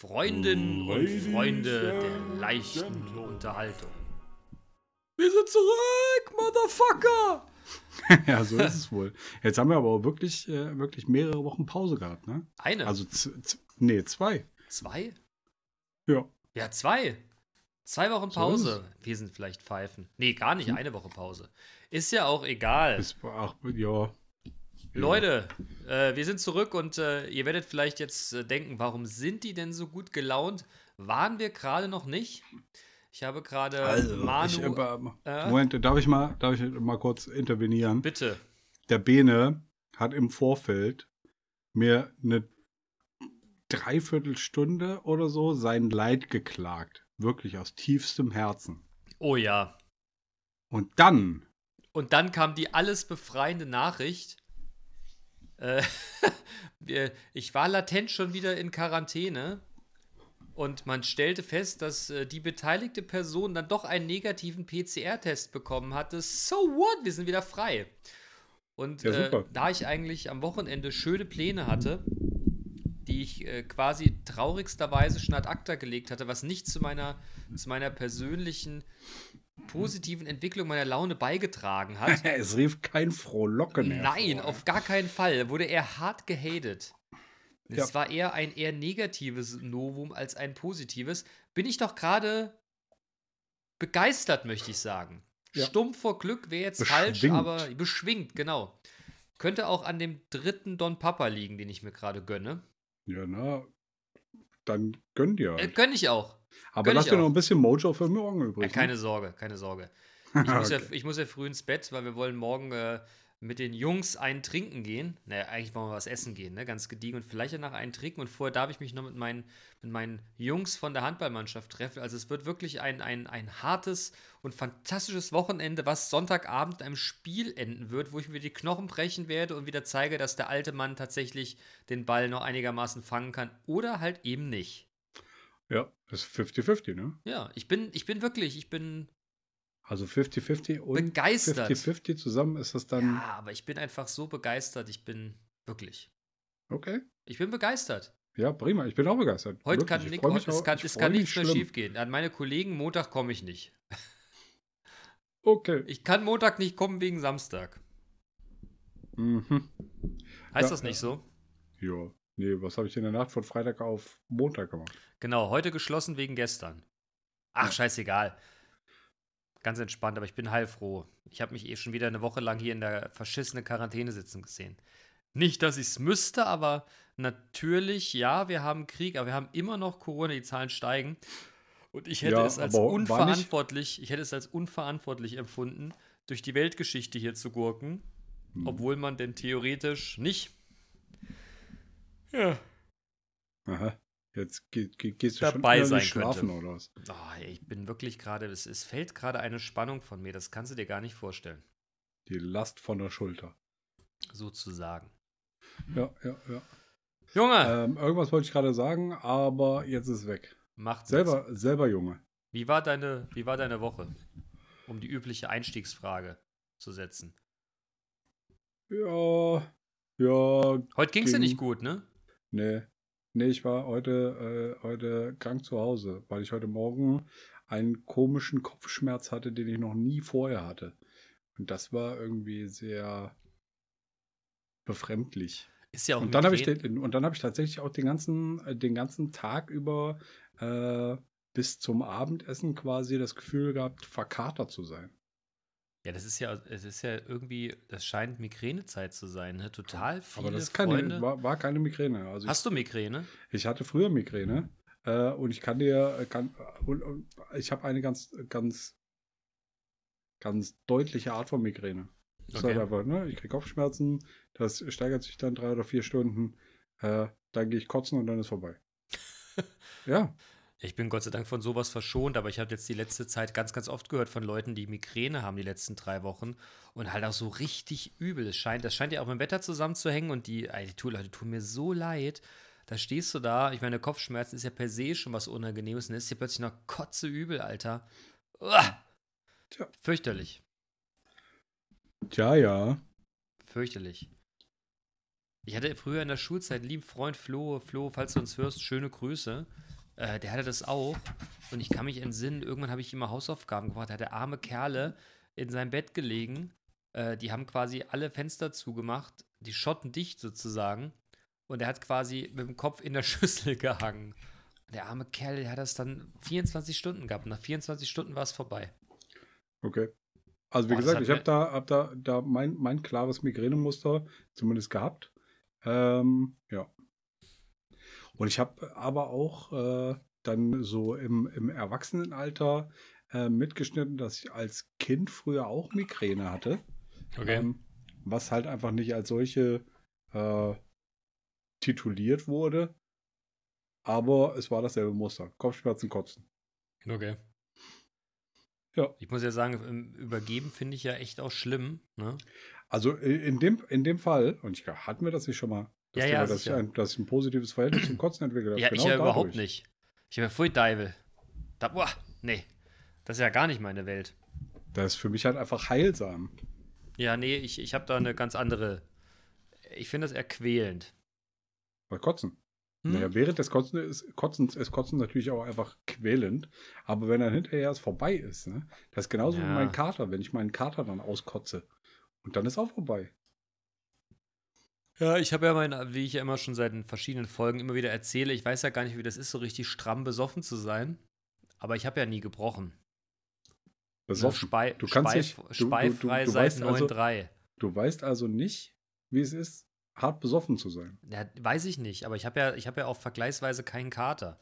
Freundinnen und Freunde der leichten Unterhaltung. Wir sind zurück, Motherfucker! ja, so ist es wohl. Jetzt haben wir aber auch wirklich, äh, wirklich mehrere Wochen Pause gehabt, ne? Eine? Also, nee, zwei. Zwei? Ja. Ja, zwei. Zwei Wochen Pause. So wir sind vielleicht Pfeifen. Nee, gar nicht. Hm. Eine Woche Pause. Ist ja auch egal. Ist, ach, ja. Leute, äh, wir sind zurück und äh, ihr werdet vielleicht jetzt äh, denken, warum sind die denn so gut gelaunt? Waren wir gerade noch nicht? Ich habe gerade also, Manu. Ich, äh, Moment, darf ich, mal, darf ich mal kurz intervenieren? Bitte. Der Bene hat im Vorfeld mir eine Dreiviertelstunde oder so sein Leid geklagt. Wirklich aus tiefstem Herzen. Oh ja. Und dann. Und dann kam die alles befreiende Nachricht. Äh, ich war latent schon wieder in Quarantäne und man stellte fest, dass äh, die beteiligte Person dann doch einen negativen PCR-Test bekommen hatte. So what? Wir sind wieder frei. Und ja, äh, da ich eigentlich am Wochenende schöne Pläne hatte, die ich äh, quasi traurigsterweise schon ad acta gelegt hatte, was nicht zu meiner, zu meiner persönlichen positiven Entwicklung meiner Laune beigetragen hat. es rief kein Frohlocken mehr. Nein, auf gar keinen Fall. Wurde er hart gehatet. Ja. Es war eher ein eher negatives Novum als ein positives. Bin ich doch gerade begeistert, möchte ich sagen. Ja. Stumpf vor Glück wäre jetzt falsch, aber beschwingt, genau. Könnte auch an dem dritten Don Papa liegen, den ich mir gerade gönne. Ja, na, dann gönn dir. Äh, gönn ich auch. Aber lass dir noch ein bisschen Mojo für morgen übrig. Äh, keine ne? Sorge, keine Sorge. Ich muss, okay. ja, ich muss ja früh ins Bett, weil wir wollen morgen äh, mit den Jungs einen trinken gehen. Naja, eigentlich wollen wir was essen gehen, ne? Ganz gediegen und vielleicht danach einen trinken. Und vorher darf ich mich noch mit meinen, mit meinen Jungs von der Handballmannschaft treffen. Also es wird wirklich ein, ein, ein hartes und fantastisches Wochenende, was Sonntagabend einem Spiel enden wird, wo ich mir die Knochen brechen werde und wieder zeige, dass der alte Mann tatsächlich den Ball noch einigermaßen fangen kann. Oder halt eben nicht. Ja, das ist 50-50, ne? Ja, ich bin, ich bin wirklich, ich bin also 50-50 und begeistert. 50-50 zusammen ist das dann. Ja, aber ich bin einfach so begeistert. Ich bin wirklich. Okay. Ich bin begeistert. Ja, prima. Ich bin auch begeistert. Heute kann, Nick, heute, es kann, es kann nichts mehr schief gehen. An meine Kollegen, Montag komme ich nicht. Okay. Ich kann Montag nicht kommen wegen Samstag. Mhm. Heißt ja, das nicht so? Ja. Nee, was habe ich in der Nacht von Freitag auf Montag gemacht? Genau, heute geschlossen wegen gestern. Ach, ja. scheißegal ganz entspannt, aber ich bin heilfroh. Ich habe mich eh schon wieder eine Woche lang hier in der verschissenen Quarantäne sitzen gesehen. Nicht, dass ich es müsste, aber natürlich, ja, wir haben Krieg, aber wir haben immer noch Corona, die Zahlen steigen. Und ich hätte ja, es als unverantwortlich, ich hätte es als unverantwortlich empfunden, durch die Weltgeschichte hier zu gurken, hm. obwohl man denn theoretisch nicht. Ja. Aha. Jetzt ge ge gehst du dabei schon sein schlafen könnte. oder was? Oh, ich bin wirklich gerade, es, es fällt gerade eine Spannung von mir, das kannst du dir gar nicht vorstellen. Die Last von der Schulter. Sozusagen. Ja, ja, ja. Junge! Ähm, irgendwas wollte ich gerade sagen, aber jetzt ist es weg. Macht selber, nichts. selber Junge. Wie war, deine, wie war deine Woche? Um die übliche Einstiegsfrage zu setzen. Ja, ja. Heute ging es dir nicht gut, ne? Nee. Nee, ich war heute, äh, heute krank zu Hause, weil ich heute Morgen einen komischen Kopfschmerz hatte, den ich noch nie vorher hatte. Und das war irgendwie sehr befremdlich. Ist ja auch und dann habe ich den, und dann habe ich tatsächlich auch den ganzen äh, den ganzen Tag über äh, bis zum Abendessen quasi das Gefühl gehabt, verkatert zu sein. Ja, das ist ja, es ist ja irgendwie, das scheint Migränezeit zu sein, ne? Total viele Aber das keine, Freunde. War, war keine Migräne. Also Hast ich, du Migräne? Ich hatte früher Migräne äh, und ich kann dir, äh, kann, und, und ich habe eine ganz, ganz, ganz deutliche Art von Migräne. Das okay. einfach, ne? Ich kriege Kopfschmerzen, das steigert sich dann drei oder vier Stunden, äh, dann gehe ich kotzen und dann ist vorbei. ja. Ich bin Gott sei Dank von sowas verschont, aber ich habe jetzt die letzte Zeit ganz, ganz oft gehört von Leuten, die Migräne haben die letzten drei Wochen und halt auch so richtig übel. Das scheint, das scheint ja auch mit dem Wetter zusammenzuhängen und die, die Leute tun mir so leid. Da stehst du da, ich meine, Kopfschmerzen ist ja per se schon was Unangenehmes und dann ist hier plötzlich noch kotze übel, Alter. Uah! Tja. Fürchterlich. Tja, ja. Fürchterlich. Ich hatte früher in der Schulzeit einen lieben Freund Flo, Flo, falls du uns hörst, schöne Grüße. Äh, der hatte das auch. Und ich kann mich entsinnen, irgendwann habe ich immer Hausaufgaben gemacht. Da hat der arme Kerle in seinem Bett gelegen. Äh, die haben quasi alle Fenster zugemacht, die Schotten dicht sozusagen. Und er hat quasi mit dem Kopf in der Schüssel gehangen. Der arme Kerl, der hat das dann 24 Stunden gehabt. Nach 24 Stunden war es vorbei. Okay. Also wie Boah, gesagt, ich habe da, hab da, da mein, mein klares Migränemuster zumindest gehabt. Ähm, ja. Und ich habe aber auch äh, dann so im, im Erwachsenenalter äh, mitgeschnitten, dass ich als Kind früher auch Migräne hatte. Okay. Ähm, was halt einfach nicht als solche äh, tituliert wurde. Aber es war dasselbe Muster. Kopfschmerzen, Kotzen. Okay. Ja. Ich muss ja sagen, Übergeben finde ich ja echt auch schlimm. Ne? Also in dem, in dem Fall, und ich hatten wir das nicht schon mal, dass, ja, ja, dass, ich ein, dass ich ein positives Verhältnis zum Kotzen entwickelt habe. Ja, genau ich ja dadurch. überhaupt nicht. Ich habe ja Pfui Deivel. Da, boah, nee. Das ist ja gar nicht meine Welt. Das ist für mich halt einfach heilsam. Ja, nee, ich, ich habe da eine ganz andere. Ich finde das eher quälend. Bei Kotzen. Hm? Naja, während des Kotzen ist, Kotzens ist Kotzen natürlich auch einfach quälend. Aber wenn dann hinterher es vorbei ist, ne? Das ist genauso ja. wie mein Kater, wenn ich meinen Kater dann auskotze. Und dann ist auch vorbei. Ja, ich habe ja mein, wie ich ja immer schon seit verschiedenen Folgen immer wieder erzähle, ich weiß ja gar nicht, wie das ist, so richtig stramm besoffen zu sein. Aber ich habe ja nie gebrochen. Besoffen. Spei du kannst nicht, du, Speifrei du, du, seit 9.3. Also, du weißt also nicht, wie es ist, hart besoffen zu sein. Ja, weiß ich nicht, aber ich habe ja, hab ja auch vergleichsweise keinen Kater.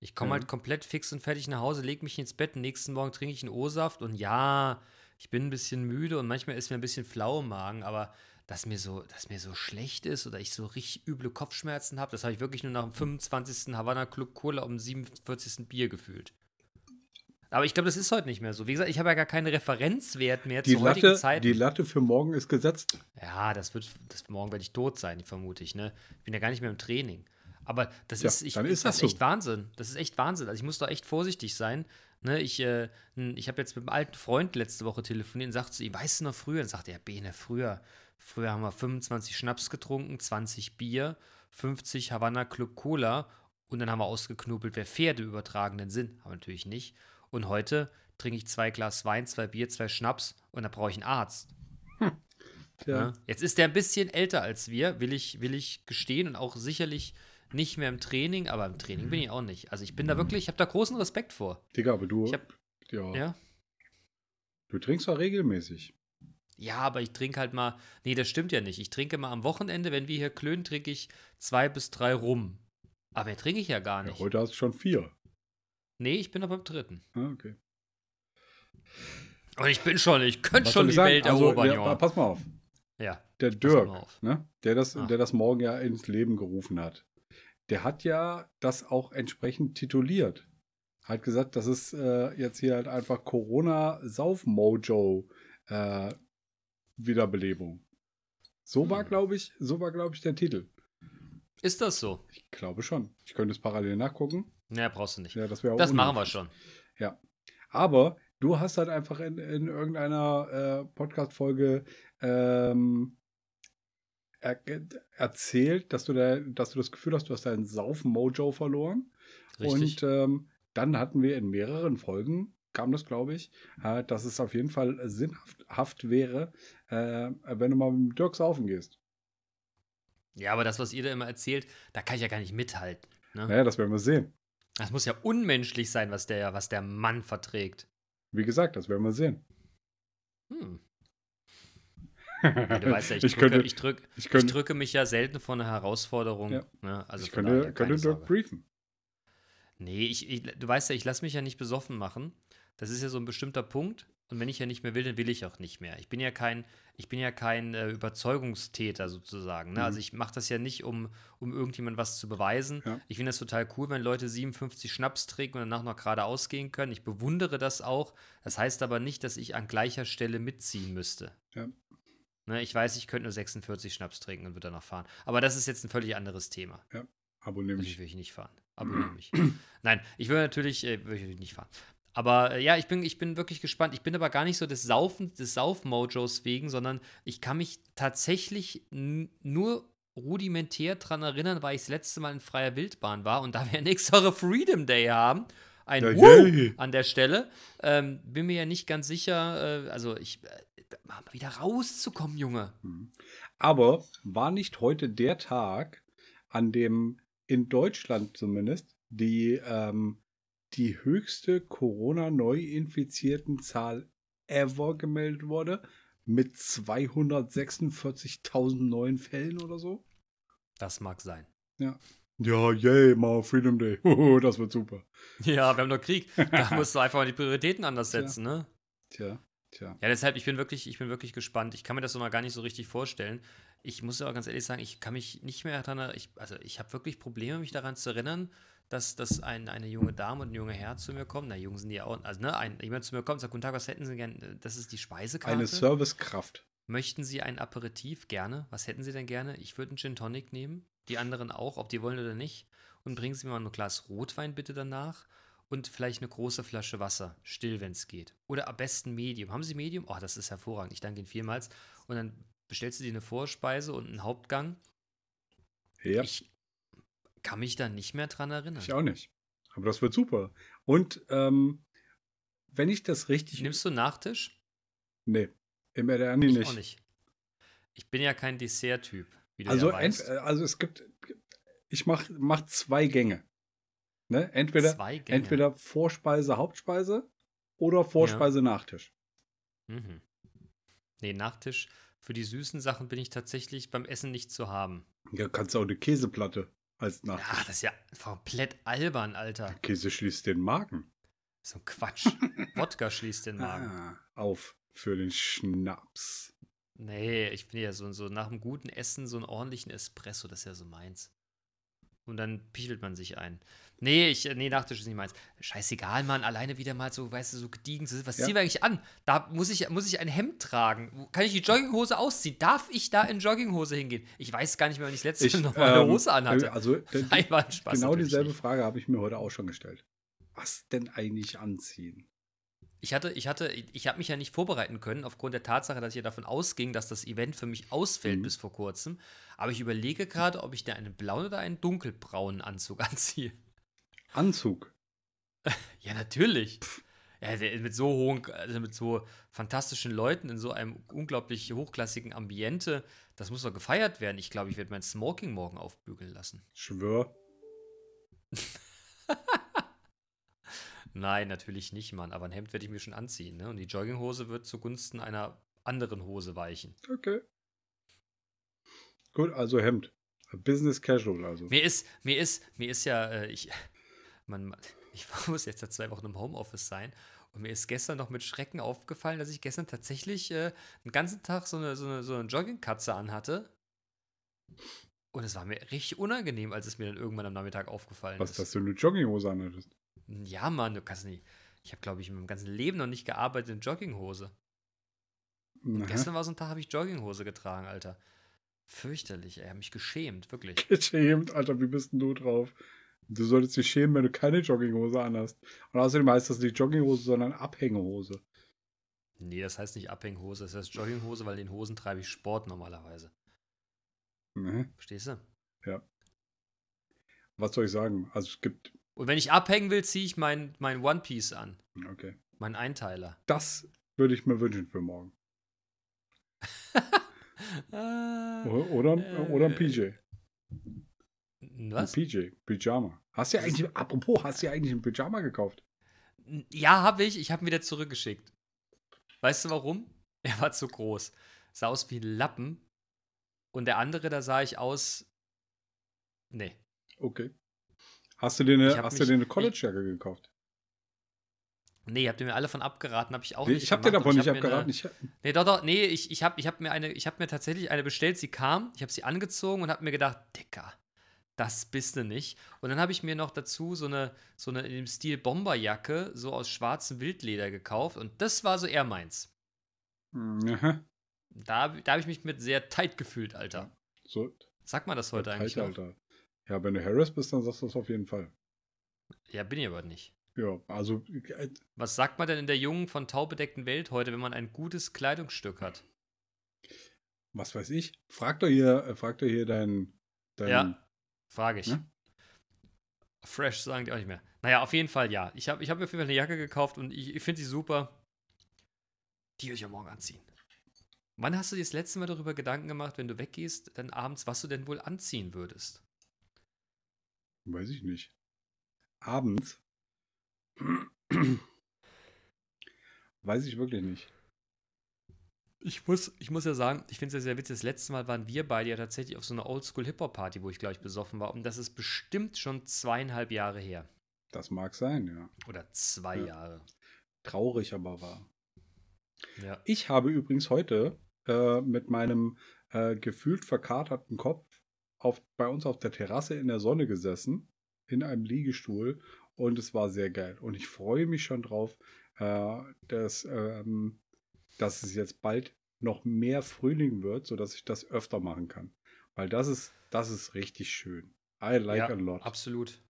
Ich komme ja. halt komplett fix und fertig nach Hause, lege mich ins Bett, nächsten Morgen trinke ich einen O-Saft und ja, ich bin ein bisschen müde und manchmal ist mir ein bisschen flau im Magen, aber dass mir so, dass mir so schlecht ist oder ich so richtig üble Kopfschmerzen habe, das habe ich wirklich nur nach dem 25. Havana Club Cola um 47. Bier gefühlt. Aber ich glaube, das ist heute nicht mehr so. Wie gesagt, ich habe ja gar keinen Referenzwert mehr die zur Latte, heutigen Zeit. Die Latte für morgen ist gesetzt. Ja, das wird, das, morgen werde ich tot sein, vermute ich. Ne? Ich bin ja gar nicht mehr im Training. Aber das ja, ist, ich, dann ist das, das ist echt Wahnsinn. Das ist echt Wahnsinn. Also ich muss da echt vorsichtig sein. Ne, ich äh, ich habe jetzt mit einem alten Freund letzte Woche telefoniert und sagte zu ihm, weißt du noch früher? Und sagte er, Bene, früher, früher haben wir 25 Schnaps getrunken, 20 Bier, 50 Havanna Club Cola und dann haben wir ausgeknobelt, wer Pferde übertragenen sind. Aber natürlich nicht. Und heute trinke ich zwei Glas Wein, zwei Bier, zwei Schnaps und da brauche ich einen Arzt. Hm. Ja. Jetzt ist der ein bisschen älter als wir, will ich, will ich gestehen und auch sicherlich nicht mehr im Training, aber im Training bin ich auch nicht. Also ich bin da wirklich, ich habe da großen Respekt vor. Digga, aber du. Hab, ja. ja. Du trinkst doch regelmäßig. Ja, aber ich trinke halt mal. Nee, das stimmt ja nicht. Ich trinke mal am Wochenende, wenn wir hier klönen, trinke ich zwei bis drei rum. Aber mehr trinke ich ja gar nicht. Ja, heute hast du schon vier. Nee, ich bin noch beim dritten. Ah, okay. Und ich bin schon, ich könnte schon die sagen? Welt also, erobern, ja, Junge. Pass mal auf. Ja. Der Dirk, ne, der, das, der das morgen ja ins Leben gerufen hat, der hat ja das auch entsprechend tituliert. Hat gesagt, das ist äh, jetzt hier halt einfach Corona-Sauf-Mojo äh, Wiederbelebung. So war, hm. glaube ich, so war, glaube ich, der Titel. Ist das so? Ich glaube schon. Ich könnte es parallel nachgucken. Ja, brauchst du nicht. Ja, das das machen wir schon. Ja. Aber du hast halt einfach in, in irgendeiner äh, Podcast-Folge ähm, er, erzählt, dass du, da, dass du das Gefühl hast, du hast deinen Saufen-Mojo verloren. Richtig. Und ähm, dann hatten wir in mehreren Folgen, kam das, glaube ich, äh, dass es auf jeden Fall sinnhaft wäre, äh, wenn du mal mit Dirk saufen gehst. Ja, aber das, was ihr da immer erzählt, da kann ich ja gar nicht mithalten. Ne? Naja, das werden wir sehen. Das muss ja unmenschlich sein, was der, was der Mann verträgt. Wie gesagt, das werden wir sehen. Hm. Ja, du weißt ja, ich, ich, drücke, könnte, ich, drück, ich, könnte, ich, drücke mich ja selten vor einer Herausforderung. Ja. Ne? Also ich könnte, könnte Dirk briefen. Nee, ich, du weißt ja, ich lasse mich ja nicht besoffen machen. Das ist ja so ein bestimmter Punkt. Und wenn ich ja nicht mehr will, dann will ich auch nicht mehr. Ich bin ja kein, ich bin ja kein äh, Überzeugungstäter sozusagen. Ne? Mhm. Also ich mache das ja nicht, um, um irgendjemand was zu beweisen. Ja. Ich finde das total cool, wenn Leute 57 Schnaps trinken und danach noch gerade ausgehen können. Ich bewundere das auch. Das heißt aber nicht, dass ich an gleicher Stelle mitziehen müsste. Ja. Ne, ich weiß, ich könnte nur 46 Schnaps trinken und würde danach fahren. Aber das ist jetzt ein völlig anderes Thema. Ja, abonniere mich. Natürlich will ich nicht fahren. Abonniere mich. Nein, ich will natürlich, äh, will ich nicht fahren. Aber äh, ja, ich bin, ich bin wirklich gespannt. Ich bin aber gar nicht so des Saufen, des Sauf-Mojos wegen, sondern ich kann mich tatsächlich nur rudimentär daran erinnern, weil ich das letzte Mal in freier Wildbahn war und da wir nächste Woche Freedom Day haben, ein ja, Woo an der Stelle, ähm, bin mir ja nicht ganz sicher, äh, also ich, äh, mal wieder rauszukommen, Junge. Mhm. Aber war nicht heute der Tag, an dem in Deutschland zumindest die, ähm, die höchste Corona-Neu-Infizierten Zahl ever gemeldet wurde? Mit 246.000 neuen Fällen oder so? Das mag sein. Ja. Ja, yay, mal Freedom Day. das wird super. Ja, wir haben noch Krieg. Da musst du einfach mal die Prioritäten anders setzen, Tja. ne? Tja, tja. Ja, deshalb, ich bin wirklich, ich bin wirklich gespannt. Ich kann mir das noch gar nicht so richtig vorstellen. Ich muss aber ganz ehrlich sagen, ich kann mich nicht mehr daran, ich, also ich habe wirklich Probleme, mich daran zu erinnern, dass, dass ein, eine junge Dame und ein junger Herr zu mir kommen. Na, jung sind die auch, also ne, ein, jemand zu mir kommt und sagt, guten Tag, was hätten Sie gern? Das ist die Speisekarte. Eine Servicekraft. Möchten Sie ein Aperitif? Gerne. Was hätten Sie denn gerne? Ich würde einen Gin Tonic nehmen. Die anderen auch, ob die wollen oder nicht. Und bringen Sie mir mal ein Glas Rotwein bitte danach. Und vielleicht eine große Flasche Wasser. Still, wenn es geht. Oder am besten Medium. Haben Sie Medium? Oh, das ist hervorragend. Ich danke Ihnen vielmals. Und dann bestellst du dir eine Vorspeise und einen Hauptgang. Ja. Ich kann mich da nicht mehr dran erinnern. Ich auch nicht. Aber das wird super. Und ähm, wenn ich das richtig. Nimmst du Nachtisch? Nee. Im RDR ich nicht. Auch nicht. Ich bin ja kein Dessert-Typ. Also, ja also es gibt. Ich mache mach zwei Gänge. Ne? Entweder, zwei Gänge. entweder Vorspeise, Hauptspeise oder Vorspeise, ja. Nachtisch. Mhm. Nee, Nachtisch. Für die süßen Sachen bin ich tatsächlich beim Essen nicht zu haben. Ja, kannst du auch eine Käseplatte als Nachtisch. Ja, das ist ja komplett albern, Alter. Käse schließt den Magen. So ein Quatsch. Wodka schließt den Magen. Ah, auf für den Schnaps. Nee, ich bin ja so, so nach einem guten Essen so einen ordentlichen Espresso, das ist ja so meins. Und dann pichelt man sich ein. Nee, ich, nee, Nachtisch ist nicht meins. Scheißegal, Mann, alleine wieder mal so, weißt du, so gediegen zu Was ja. ziehen wir eigentlich an? Da muss ich, muss ich ein Hemd tragen. Kann ich die Jogginghose ausziehen? Darf ich da in Jogginghose hingehen? Ich weiß gar nicht mehr, wann ich das letzte ich, Mal eine ähm, Hose anhatte. Also, Nein, war ein Spaß, genau dieselbe nicht. Frage habe ich mir heute auch schon gestellt. Was denn eigentlich anziehen? Ich hatte, ich hatte, ich habe mich ja nicht vorbereiten können, aufgrund der Tatsache, dass ich ja davon ausging, dass das Event für mich ausfällt mhm. bis vor kurzem. Aber ich überlege gerade, ob ich da einen blauen oder einen dunkelbraunen Anzug anziehe. Anzug? ja, natürlich. Ja, mit so hohen, also mit so fantastischen Leuten in so einem unglaublich hochklassigen Ambiente, das muss doch gefeiert werden. Ich glaube, ich werde mein Smoking morgen aufbügeln lassen. Schwör. Nein, natürlich nicht, Mann. Aber ein Hemd werde ich mir schon anziehen. Ne? Und die Jogginghose wird zugunsten einer anderen Hose weichen. Okay. Gut, also Hemd. Business Casual, also. Mir ist, mir ist, mir ist ja, äh, ich, man, ich muss jetzt seit zwei Wochen im Homeoffice sein. Und mir ist gestern noch mit Schrecken aufgefallen, dass ich gestern tatsächlich äh, den ganzen Tag so eine, so eine, so eine Joggingkatze anhatte. Und es war mir richtig unangenehm, als es mir dann irgendwann am Nachmittag aufgefallen Was, ist. Was, dass du eine Jogginghose anhattest? Ja, Mann, du kannst nicht. Ich habe, glaube ich, in meinem ganzen Leben noch nicht gearbeitet in Jogginghose. gestern war so ein Tag, habe ich Jogginghose getragen, Alter. Fürchterlich, ey. Habe mich geschämt, wirklich. Geschämt, Alter, wie bist denn du drauf? Du solltest dich schämen, wenn du keine Jogginghose anhast. Und außerdem heißt das nicht Jogginghose, sondern Abhänghose. Nee, das heißt nicht Abhänghose, das heißt Jogginghose, weil in den Hosen treibe ich Sport normalerweise. Mhm. Verstehst du? Ja. Was soll ich sagen? Also es gibt und wenn ich abhängen will, ziehe ich mein, mein One Piece an. Okay. Mein Einteiler. Das würde ich mir wünschen für morgen. oder, äh, oder ein PJ. Was? Ein PJ, Pyjama. Hast du ja eigentlich, apropos, hast du ja eigentlich ein Pyjama gekauft? Ja, habe ich. Ich habe ihn wieder zurückgeschickt. Weißt du warum? Er war zu groß. Sah aus wie ein Lappen. Und der andere, da sah ich aus. Nee. Okay. Hast du dir eine, hast mich, du dir eine College-Jacke gekauft? Nee, habt ihr mir alle von abgeraten, habe ich auch nee, nicht. Ich habe dir davon nicht abgeraten. Eine, ich, nee, doch, doch, nee, ich, ich habe ich hab mir eine, ich habe mir tatsächlich eine bestellt, sie kam, ich habe sie angezogen und habe mir gedacht, Dicker, das bist du nicht. Und dann habe ich mir noch dazu so eine, so eine in dem Stil Bomberjacke, so aus schwarzem Wildleder gekauft und das war so eher meins. Mhm. Da, da habe ich mich mit sehr tight gefühlt, Alter. So. Sag mal das heute eigentlich. Tight, Alter. Ja, wenn du Harris bist, dann sagst du das auf jeden Fall. Ja, bin ich aber nicht. Ja, also. Äh, Was sagt man denn in der jungen, von Tau bedeckten Welt heute, wenn man ein gutes Kleidungsstück hat? Was weiß ich? Frag doch hier, äh, frag doch hier deinen. Dein, ja, frage ich. Ne? Fresh sagen die auch nicht mehr. Naja, auf jeden Fall ja. Ich habe ich hab mir auf jeden Fall eine Jacke gekauft und ich, ich finde sie super. Die will ich ja morgen anziehen. Wann hast du dir das letzte Mal darüber Gedanken gemacht, wenn du weggehst, dann abends, was du denn wohl anziehen würdest? Weiß ich nicht. Abends? Weiß ich wirklich nicht. Ich muss, ich muss ja sagen, ich finde es ja sehr witzig. Das letzte Mal waren wir beide ja tatsächlich auf so einer Oldschool-Hip-Hop-Party, wo ich, glaube ich, besoffen war. Und das ist bestimmt schon zweieinhalb Jahre her. Das mag sein, ja. Oder zwei ja. Jahre. Traurig aber war. Ja. Ich habe übrigens heute äh, mit meinem äh, gefühlt verkaterten Kopf auf, bei uns auf der Terrasse in der Sonne gesessen, in einem Liegestuhl und es war sehr geil. Und ich freue mich schon drauf, äh, dass, ähm, dass es jetzt bald noch mehr Frühling wird, sodass ich das öfter machen kann. Weil das ist, das ist richtig schön. I like ja, a lot. Absolut.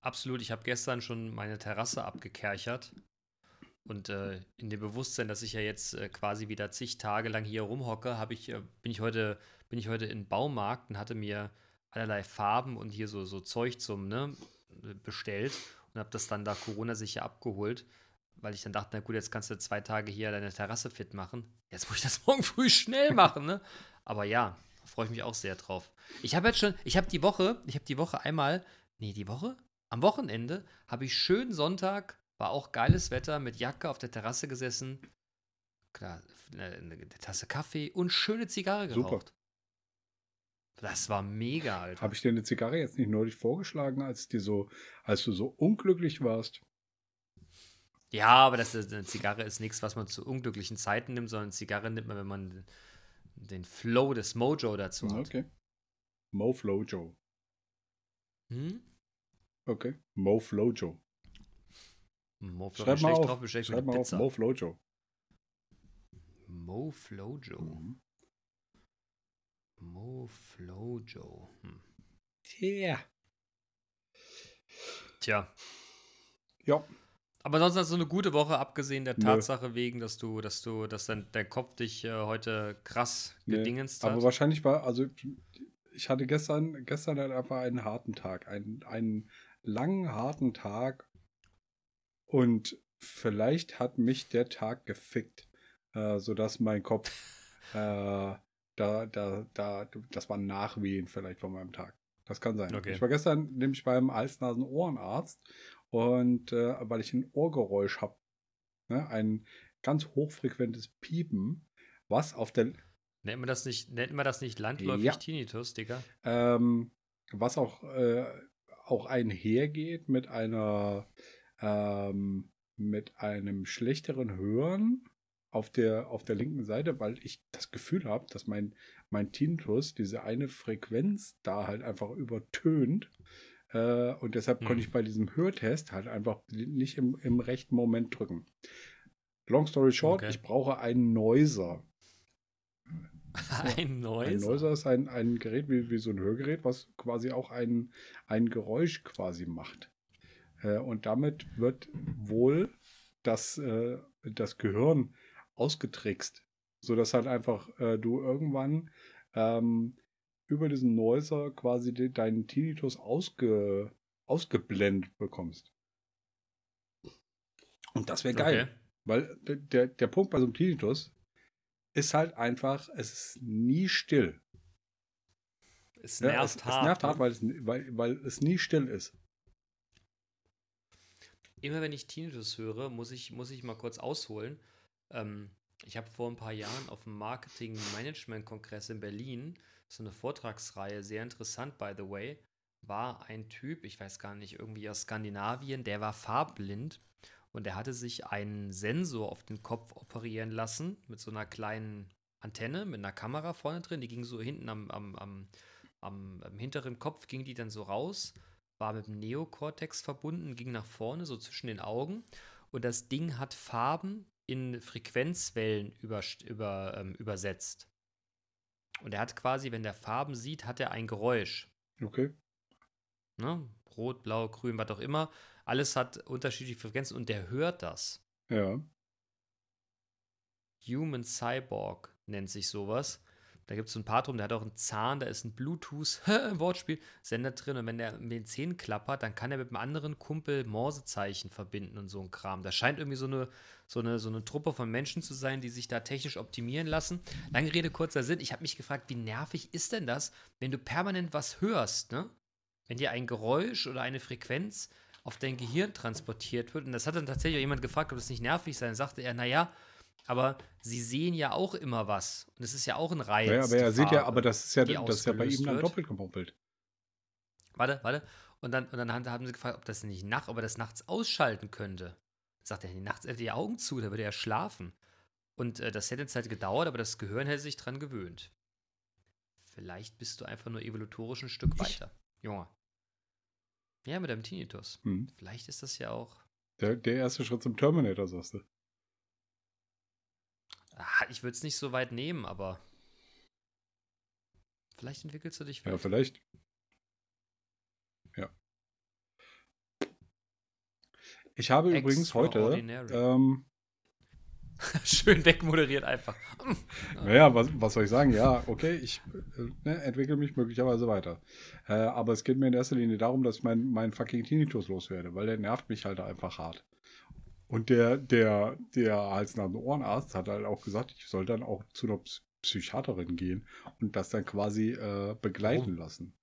Absolut. Ich habe gestern schon meine Terrasse abgekerchert. Und äh, in dem Bewusstsein, dass ich ja jetzt äh, quasi wieder zig Tage lang hier rumhocke, ich, äh, bin ich heute, bin ich heute in Baumarkt und hatte mir allerlei Farben und hier so, so Zeug zum, ne, bestellt und habe das dann da Corona-sicher abgeholt, weil ich dann dachte, na gut, jetzt kannst du zwei Tage hier deine Terrasse fit machen. Jetzt muss ich das morgen früh schnell machen, ne? Aber ja, freue ich mich auch sehr drauf. Ich habe jetzt schon, ich habe die Woche, ich habe die Woche einmal, nee, die Woche? Am Wochenende habe ich schön Sonntag, war auch geiles Wetter, mit Jacke auf der Terrasse gesessen, klar, eine, eine Tasse Kaffee und schöne Zigarre geraucht. Super. Das war mega, Alter. Habe ich dir eine Zigarre jetzt nicht neulich vorgeschlagen, als, die so, als du so unglücklich warst? Ja, aber das ist, eine Zigarre ist nichts, was man zu unglücklichen Zeiten nimmt, sondern eine Zigarre nimmt man, wenn man den Flow des Mojo dazu hat. Okay. Mo Flojo. Hm? Okay. Mo Flojo. Mo. Schreib mal auf, drauf, schreib mal auf Mo Flojo. Mo Flojo. Mhm. Mo Flojo. Hm. Tja. Tja. Ja. Aber sonst hast du eine gute Woche, abgesehen der Tatsache Nö. wegen, dass du, dass du, dass dein, dein Kopf dich äh, heute krass nee, gedingenst hat. Aber wahrscheinlich war, also ich hatte gestern, gestern halt einfach einen harten Tag, einen, einen langen, harten Tag. Und vielleicht hat mich der Tag gefickt, äh, sodass mein Kopf äh, da, da, da, das war Nachwehen vielleicht von meinem Tag. Das kann sein. Okay. Ich war gestern nämlich beim Hals-Nasen-Ohrenarzt und äh, weil ich ein Ohrgeräusch habe, ne, ein ganz hochfrequentes Piepen, was auf der Nennt man das nicht, nennt man das nicht landläufig ja. Tinnitus, Digga? Ähm, was auch, äh, auch einhergeht mit einer ähm, mit einem schlechteren Hören auf der, auf der linken Seite, weil ich das Gefühl habe, dass mein, mein Tintus diese eine Frequenz da halt einfach übertönt. Äh, und deshalb hm. konnte ich bei diesem Hörtest halt einfach nicht im, im rechten Moment drücken. Long story short, okay. ich brauche einen Noiser. ein Noiser? Ein Noiser ist ein, ein Gerät wie, wie so ein Hörgerät, was quasi auch ein, ein Geräusch quasi macht. Äh, und damit wird wohl das, äh, das Gehirn ausgetrickst, sodass halt einfach äh, du irgendwann ähm, über diesen Noiser quasi de deinen Tinnitus ausge ausgeblendet bekommst. Und das wäre geil. Okay. Weil der, der Punkt bei so einem Tinnitus ist halt einfach, es ist nie still. Es nervt ja, es, hart. Es nervt hart, ne? weil es, weil, weil es nie still ist. Immer wenn ich Tinnitus höre, muss ich, muss ich mal kurz ausholen. Ähm, ich habe vor ein paar Jahren auf dem Marketing-Management-Kongress in Berlin so eine Vortragsreihe, sehr interessant, by the way, war ein Typ, ich weiß gar nicht, irgendwie aus Skandinavien, der war farbblind und er hatte sich einen Sensor auf den Kopf operieren lassen mit so einer kleinen Antenne, mit einer Kamera vorne drin, die ging so hinten am, am, am, am, am hinteren Kopf, ging die dann so raus, war mit dem Neokortex verbunden, ging nach vorne, so zwischen den Augen und das Ding hat Farben in Frequenzwellen über, über, ähm, übersetzt. Und er hat quasi, wenn der Farben sieht, hat er ein Geräusch. Okay. Ne? rot, blau, grün, was auch immer. Alles hat unterschiedliche Frequenzen und der hört das. Ja. Human Cyborg nennt sich sowas. Da gibt es so ein paar drum, der hat auch einen Zahn, da ist ein Bluetooth-Wortspiel-Sender drin und wenn der mit den Zähnen klappert, dann kann er mit einem anderen Kumpel Morsezeichen verbinden und so ein Kram. Das scheint irgendwie so eine, so eine, so eine Truppe von Menschen zu sein, die sich da technisch optimieren lassen. Lange Rede, kurzer Sinn. Ich habe mich gefragt, wie nervig ist denn das, wenn du permanent was hörst, ne? Wenn dir ein Geräusch oder eine Frequenz auf dein Gehirn transportiert wird. Und das hat dann tatsächlich auch jemand gefragt, ob das nicht nervig sei. Dann sagte er, naja, aber sie sehen ja auch immer was. Und es ist ja auch ein Reiz. Ja, aber er sieht ja, aber das ist ja, das ist ja bei ihm dann doppelt gemoppelt. Warte, warte. Und dann, und dann haben sie gefragt, ob das nicht nachts, ob er das nachts ausschalten könnte. Sagt er, nachts hätte er die Augen zu, da würde er schlafen. Und äh, das hätte jetzt halt gedauert, aber das Gehirn hätte sich dran gewöhnt. Vielleicht bist du einfach nur evolutorisch ein Stück weiter. Junge. Ja, mit deinem Tinnitus. Hm. Vielleicht ist das ja auch. Der, der erste Schritt zum Terminator, sagst du. Ah, ich würde es nicht so weit nehmen, aber vielleicht entwickelst du dich weiter. Ja, vielleicht. Ja. Ich habe übrigens heute. Ähm, Schön wegmoderiert einfach. naja, was, was, soll ich sagen? Ja, okay, ich äh, ne, entwickle mich möglicherweise weiter. Äh, aber es geht mir in erster Linie darum, dass ich meinen mein fucking Tinnitus loswerde, weil der nervt mich halt einfach hart. Und der, der, der Hals-Nasen-Ohrenarzt hat halt auch gesagt, ich soll dann auch zu einer Psychiaterin gehen und das dann quasi äh, begleiten oh. lassen.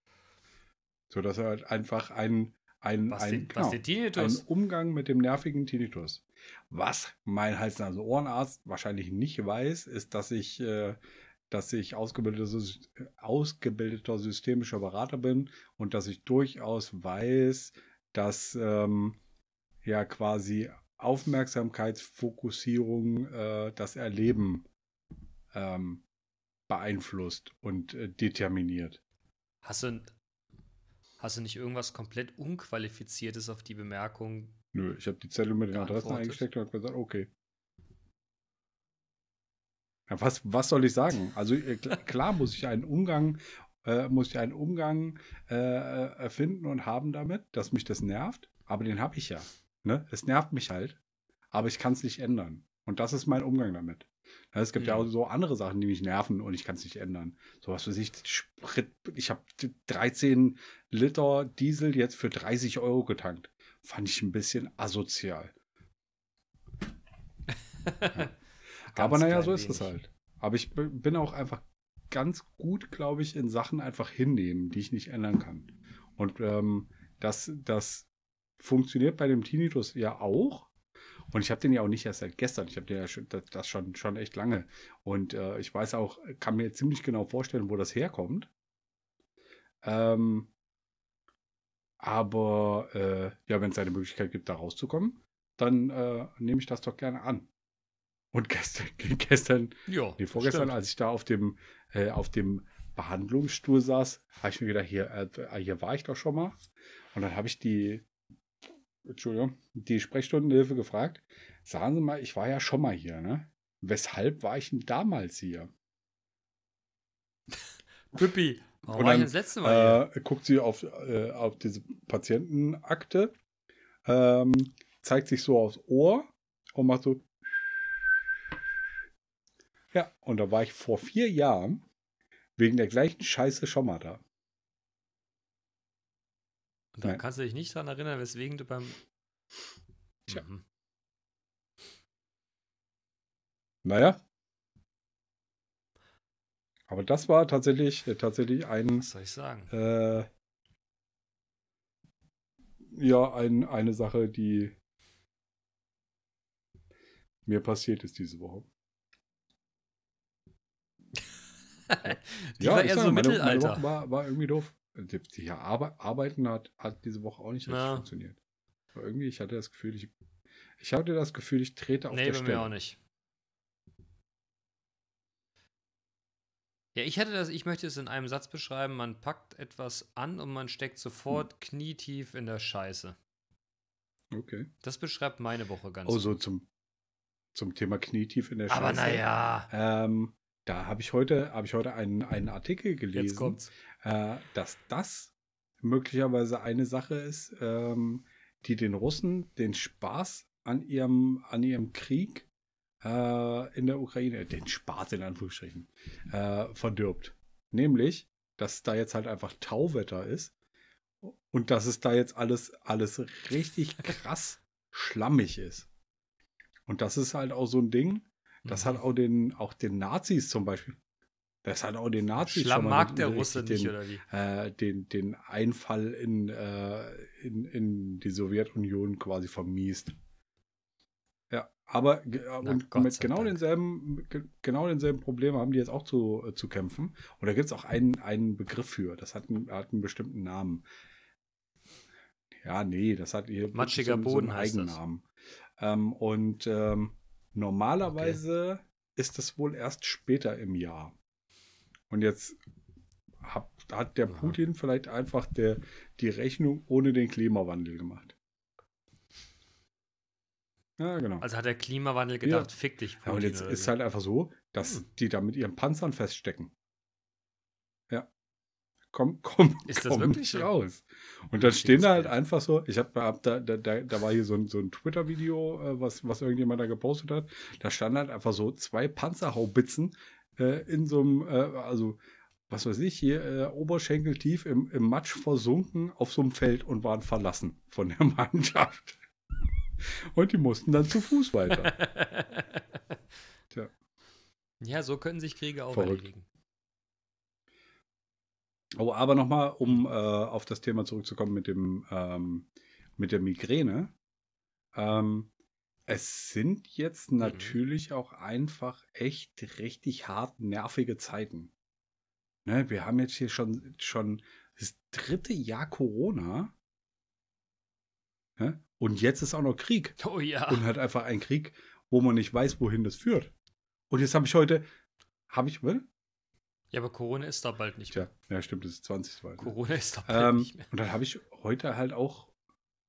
So dass er halt einfach einen, einen, was ein, genau, einen Umgang mit dem nervigen Tinnitus. Was mein Hals-Nasen-Ohrenarzt wahrscheinlich nicht weiß, ist, dass ich, äh, dass ich ausgebildeter, ausgebildeter systemischer Berater bin und dass ich durchaus weiß, dass ähm, ja quasi Aufmerksamkeitsfokussierung äh, das Erleben ähm, beeinflusst und äh, determiniert. Hast du, hast du nicht irgendwas komplett Unqualifiziertes auf die Bemerkung? Nö, ich habe die Zettel mit den Adressen eingesteckt und habe gesagt, okay. Ja, was, was soll ich sagen? Also äh, klar muss ich einen Umgang, äh, muss ich einen Umgang äh, äh, erfinden und haben damit, dass mich das nervt, aber den habe ich ja. Ne? Es nervt mich halt, aber ich kann es nicht ändern. Und das ist mein Umgang damit. Es gibt ja, ja auch so andere Sachen, die mich nerven und ich kann es nicht ändern. So was für sich, Sprit, ich habe 13 Liter Diesel jetzt für 30 Euro getankt. Fand ich ein bisschen asozial. ja. Aber naja, so ist es halt. Aber ich bin auch einfach ganz gut, glaube ich, in Sachen einfach hinnehmen, die ich nicht ändern kann. Und ähm, das, das funktioniert bei dem Tinnitus ja auch. Und ich habe den ja auch nicht erst seit gestern. Ich habe den ja schon, das schon, schon echt lange. Und äh, ich weiß auch, kann mir ziemlich genau vorstellen, wo das herkommt. Ähm, aber äh, ja, wenn es eine Möglichkeit gibt, da rauszukommen, dann äh, nehme ich das doch gerne an. Und gestern, gestern jo, nee, vorgestern, stimmt. als ich da auf dem, äh, auf dem Behandlungsstuhl saß, habe ich mir gedacht, hier, äh, hier war ich doch schon mal. Und dann habe ich die, Entschuldigung, die Sprechstundenhilfe gefragt, sagen Sie mal, ich war ja schon mal hier, ne? Weshalb war ich denn damals hier? Püppi, warum dann, war ich das letzte Mal hier? Äh, guckt sie auf, äh, auf diese Patientenakte, ähm, zeigt sich so aufs Ohr und macht so. Ja, und da war ich vor vier Jahren wegen der gleichen Scheiße schon mal da. Und dann kannst du dich nicht daran erinnern, weswegen du beim. Tja. Mhm. Naja. Aber das war tatsächlich, äh, tatsächlich ein. Was soll ich sagen? Äh, ja, ein, eine Sache, die mir passiert ist diese Woche. die ja, war eher so meine, Mittelalter. Meine Woche war, war irgendwie doof die, die Arbeiten hat, hat diese Woche auch nicht richtig ja. funktioniert. Aber irgendwie, ich hatte das Gefühl, ich, ich hatte das Gefühl, ich trete auf nee, der Stelle. Nee, bei mir auch nicht. Ja, ich hätte das, ich möchte es in einem Satz beschreiben, man packt etwas an und man steckt sofort hm. knietief in der Scheiße. Okay. Das beschreibt meine Woche ganz gut. Oh, so zum, zum Thema knietief in der Scheiße. Aber naja. Ähm, da habe ich heute, habe ich heute einen, einen Artikel gelesen, äh, dass das möglicherweise eine Sache ist, ähm, die den Russen den Spaß an ihrem, an ihrem Krieg äh, in der Ukraine, den Spaß in Anführungsstrichen, äh, verdirbt. Nämlich, dass da jetzt halt einfach Tauwetter ist und dass es da jetzt alles, alles richtig krass schlammig ist. Und das ist halt auch so ein Ding, das mhm. hat auch den, auch den Nazis zum Beispiel. Das hat auch den Nazis Schlamm mag der Russe den, nicht, oder wie? Äh, den, den Einfall in, äh, in, in die Sowjetunion quasi vermiest. Ja, aber Na, und mit genau Dank. denselben, genau denselben Problemen haben die jetzt auch zu, äh, zu kämpfen. Und da gibt es auch einen, einen Begriff für. Das hat einen, hat einen bestimmten Namen. Ja, nee, das hat hier Matschiger so, Boden so einen Eigennamen. Ähm, und ähm, normalerweise okay. ist das wohl erst später im Jahr. Und jetzt hab, hat der Putin vielleicht einfach der, die Rechnung ohne den Klimawandel gemacht. Ja, genau. Also hat der Klimawandel gedacht, ja. fick dich, Putin. Ja, und jetzt ist halt einfach so, dass hm. die da mit ihren Panzern feststecken. Ja. Komm, komm, ist das wirklich raus. Und dann stehen da halt einfach so, ich habe hab da, da, da war hier so ein, so ein Twitter-Video, äh, was, was irgendjemand da gepostet hat. Da standen halt einfach so zwei Panzerhaubitzen äh, in so einem, äh, also was weiß ich, hier äh, Oberschenkel tief im, im Matsch versunken auf so einem Feld und waren verlassen von der Mannschaft. Und die mussten dann zu Fuß weiter. Tja. Ja, so können sich Kriege auch Verrückt. erledigen. Oh, aber nochmal, um äh, auf das Thema zurückzukommen mit dem ähm, mit der Migräne. Ähm, es sind jetzt mhm. natürlich auch einfach echt richtig hart nervige Zeiten. Ne, wir haben jetzt hier schon, schon das dritte Jahr Corona. Ne? Und jetzt ist auch noch Krieg. Oh ja. Und halt einfach ein Krieg, wo man nicht weiß, wohin das führt. Und jetzt habe ich heute, habe ich, was? Ja, aber Corona ist da bald nicht mehr. Tja, ja, stimmt, das ist 20. Bald, Corona ist da bald ähm, nicht mehr. Und dann habe ich heute halt auch,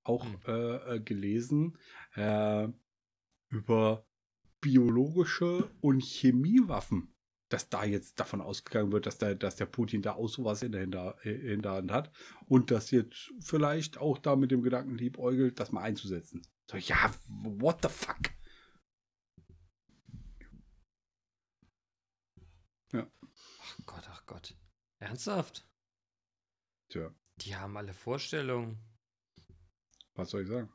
auch hm. äh, gelesen, äh, über biologische und Chemiewaffen, dass da jetzt davon ausgegangen wird, dass der, dass der Putin da auch sowas in der, Hinter, in der Hand hat und das jetzt vielleicht auch da mit dem Gedanken liebäugelt, das mal einzusetzen. So, ja, what the fuck? Ja. Ach Gott, ach Gott. Ernsthaft? Tja. Die haben alle Vorstellungen. Was soll ich sagen?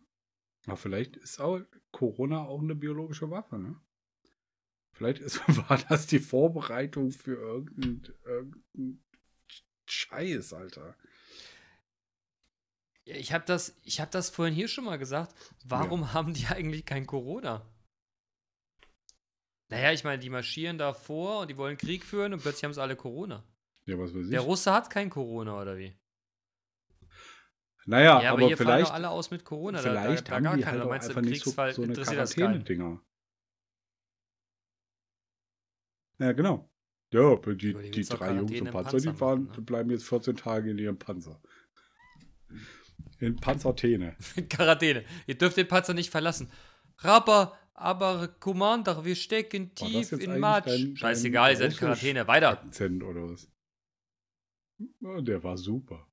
Aber vielleicht ist auch Corona auch eine biologische Waffe, ne? Vielleicht ist, war das die Vorbereitung für irgendeinen irgendein Scheiß, Alter. Ich habe das, hab das vorhin hier schon mal gesagt. Warum ja. haben die eigentlich kein Corona? Naja, ich meine, die marschieren da vor und die wollen Krieg führen und plötzlich haben sie alle Corona. Ja, was weiß ich. Der Russe hat kein Corona, oder wie? Naja, ja, aber, aber vielleicht. alle aus mit Corona. Vielleicht da, da, da haben die halt auch einfach nicht so, so eine Quarantäne-Dinger. Ja, genau. Ja, die, die, die drei Jungs im Panzer, Panzer, die fahren, ne? bleiben jetzt 14 Tage in ihrem Panzer. In Panzertäne. In Quarantäne. Ihr dürft den Panzer nicht verlassen. Rapper, aber Commander, wir stecken tief in Matsch. Dein, Scheißegal, ihr seid in Quarantäne. Weiter. Akzent oder was? Der war super.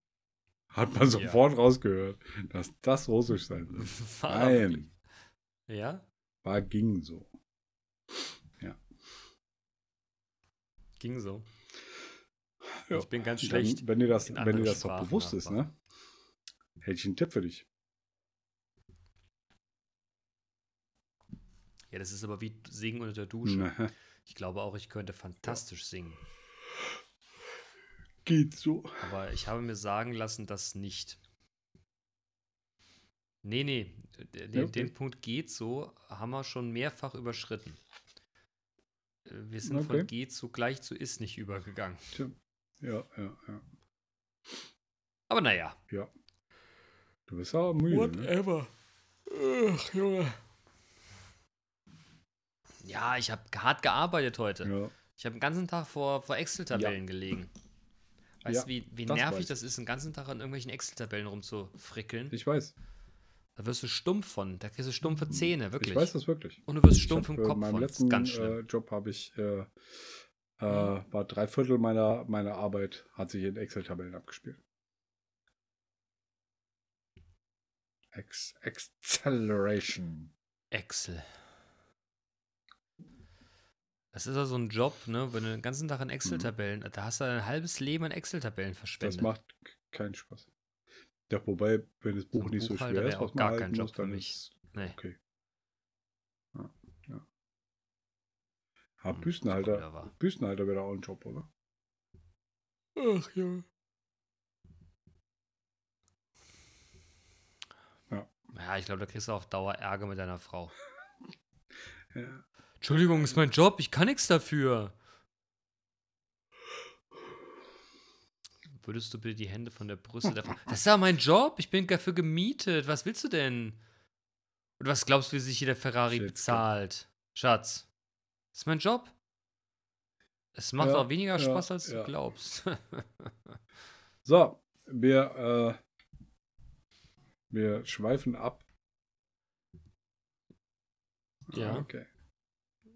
Hat man sofort ja. rausgehört, dass das Russisch sein soll. Nein. Ja? War ging so. Ja. Ging so. Ja. Ich bin ganz schlecht. Dann, wenn dir das, wenn dir das doch bewusst ist, ne? Hätte ich einen Tipp für dich. Ja, das ist aber wie Singen unter der Dusche. Na. Ich glaube auch, ich könnte fantastisch singen. Geht so. Aber ich habe mir sagen lassen, dass nicht. Nee, nee, den, okay. den Punkt geht so, haben wir schon mehrfach überschritten. Äh, wir sind okay. von geht so gleich zu ist nicht übergegangen. Ja, ja, ja. Aber naja. Ja. Du bist aber müde. Ne? Whatever. Ne? Ach, Junge. Ja, ich habe hart gearbeitet heute. Ja. Ich habe den ganzen Tag vor, vor Excel-Tabellen ja. gelegen. Weißt du, ja, wie, wie das nervig das ist, den ganzen Tag an irgendwelchen Excel-Tabellen rumzufrickeln? Ich weiß. Da wirst du stumpf von. Da kriegst du stumpfe Zähne, wirklich. Ich weiß das wirklich. Und du wirst stumpf hab, im Kopf von. letzten äh, Job habe ich, äh, äh, war drei Viertel meiner, meiner Arbeit hat sich in Excel-Tabellen abgespielt. Ex Acceleration. Excel. Das ist ja so ein Job, ne? Wenn du den ganzen Tag in Excel-Tabellen, mhm. da hast du ein halbes Leben an Excel-Tabellen verschwendet. Das macht keinen Spaß. Ja, wobei, wenn das Buch so nicht so schwer ist, was gar kein Job muss, für mich. Nee. Okay. Ja, ja. Ah, Büstenhalter. Büstenhalter wäre auch ein Job, oder? Ach ja. Ja. Ja, ich glaube, da kriegst du auf Dauer Ärger mit deiner Frau. ja. Entschuldigung, ist mein Job, ich kann nichts dafür. Würdest du bitte die Hände von der Brüste davon. Das ist ja mein Job, ich bin dafür gemietet. Was willst du denn? Und was glaubst du, wie sich jeder Ferrari Shit, bezahlt? Schatz, das ist mein Job. Es macht ja, auch weniger Spaß, als ja. du glaubst. so, wir, äh, wir schweifen ab. Ja. Okay.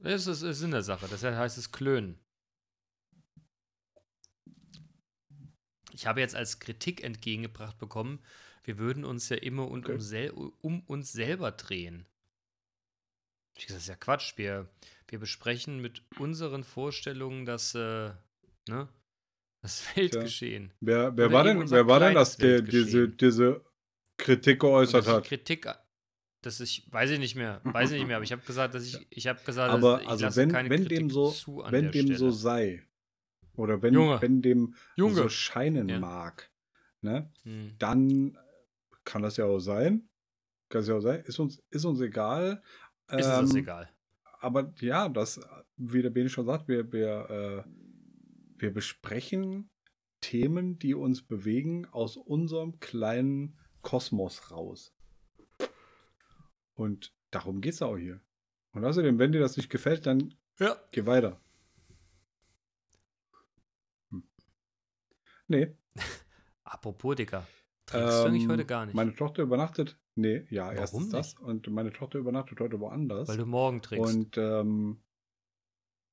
Es ist, ist in der Sache. Das heißt es Klönen. Ich habe jetzt als Kritik entgegengebracht bekommen, wir würden uns ja immer und okay. um, um, uns selber drehen. Ich gesagt, das ist ja Quatsch. Wir, wir besprechen mit unseren Vorstellungen das, äh, ne, das Weltgeschehen. Wer, wer war denn, wer war denn das, der diese, diese Kritik geäußert hat? Kritik das ich weiß ich nicht mehr, weiß ich nicht mehr, aber ich habe gesagt, dass ich ich habe gesagt, aber ich also wenn, wenn Kritik dem so wenn dem Stelle. so sei oder wenn Junge. wenn dem Junge. so scheinen ja. mag, ne, hm. dann kann das ja auch sein, kann es ja auch sein, ist uns ist uns egal. Ist ähm, uns egal. Aber ja, das wie der Bene schon sagt, wir wir äh, wir besprechen Themen, die uns bewegen aus unserem kleinen Kosmos raus. Und darum geht es auch hier. Und außerdem, wenn dir das nicht gefällt, dann ja. geh weiter. Hm. Nee. Apropos, Dicker. Trinkst ähm, du eigentlich heute gar nicht? Meine Tochter übernachtet. Nee, ja, Warum erstens das. Und meine Tochter übernachtet heute woanders. Weil du morgen trinkst. Und ähm,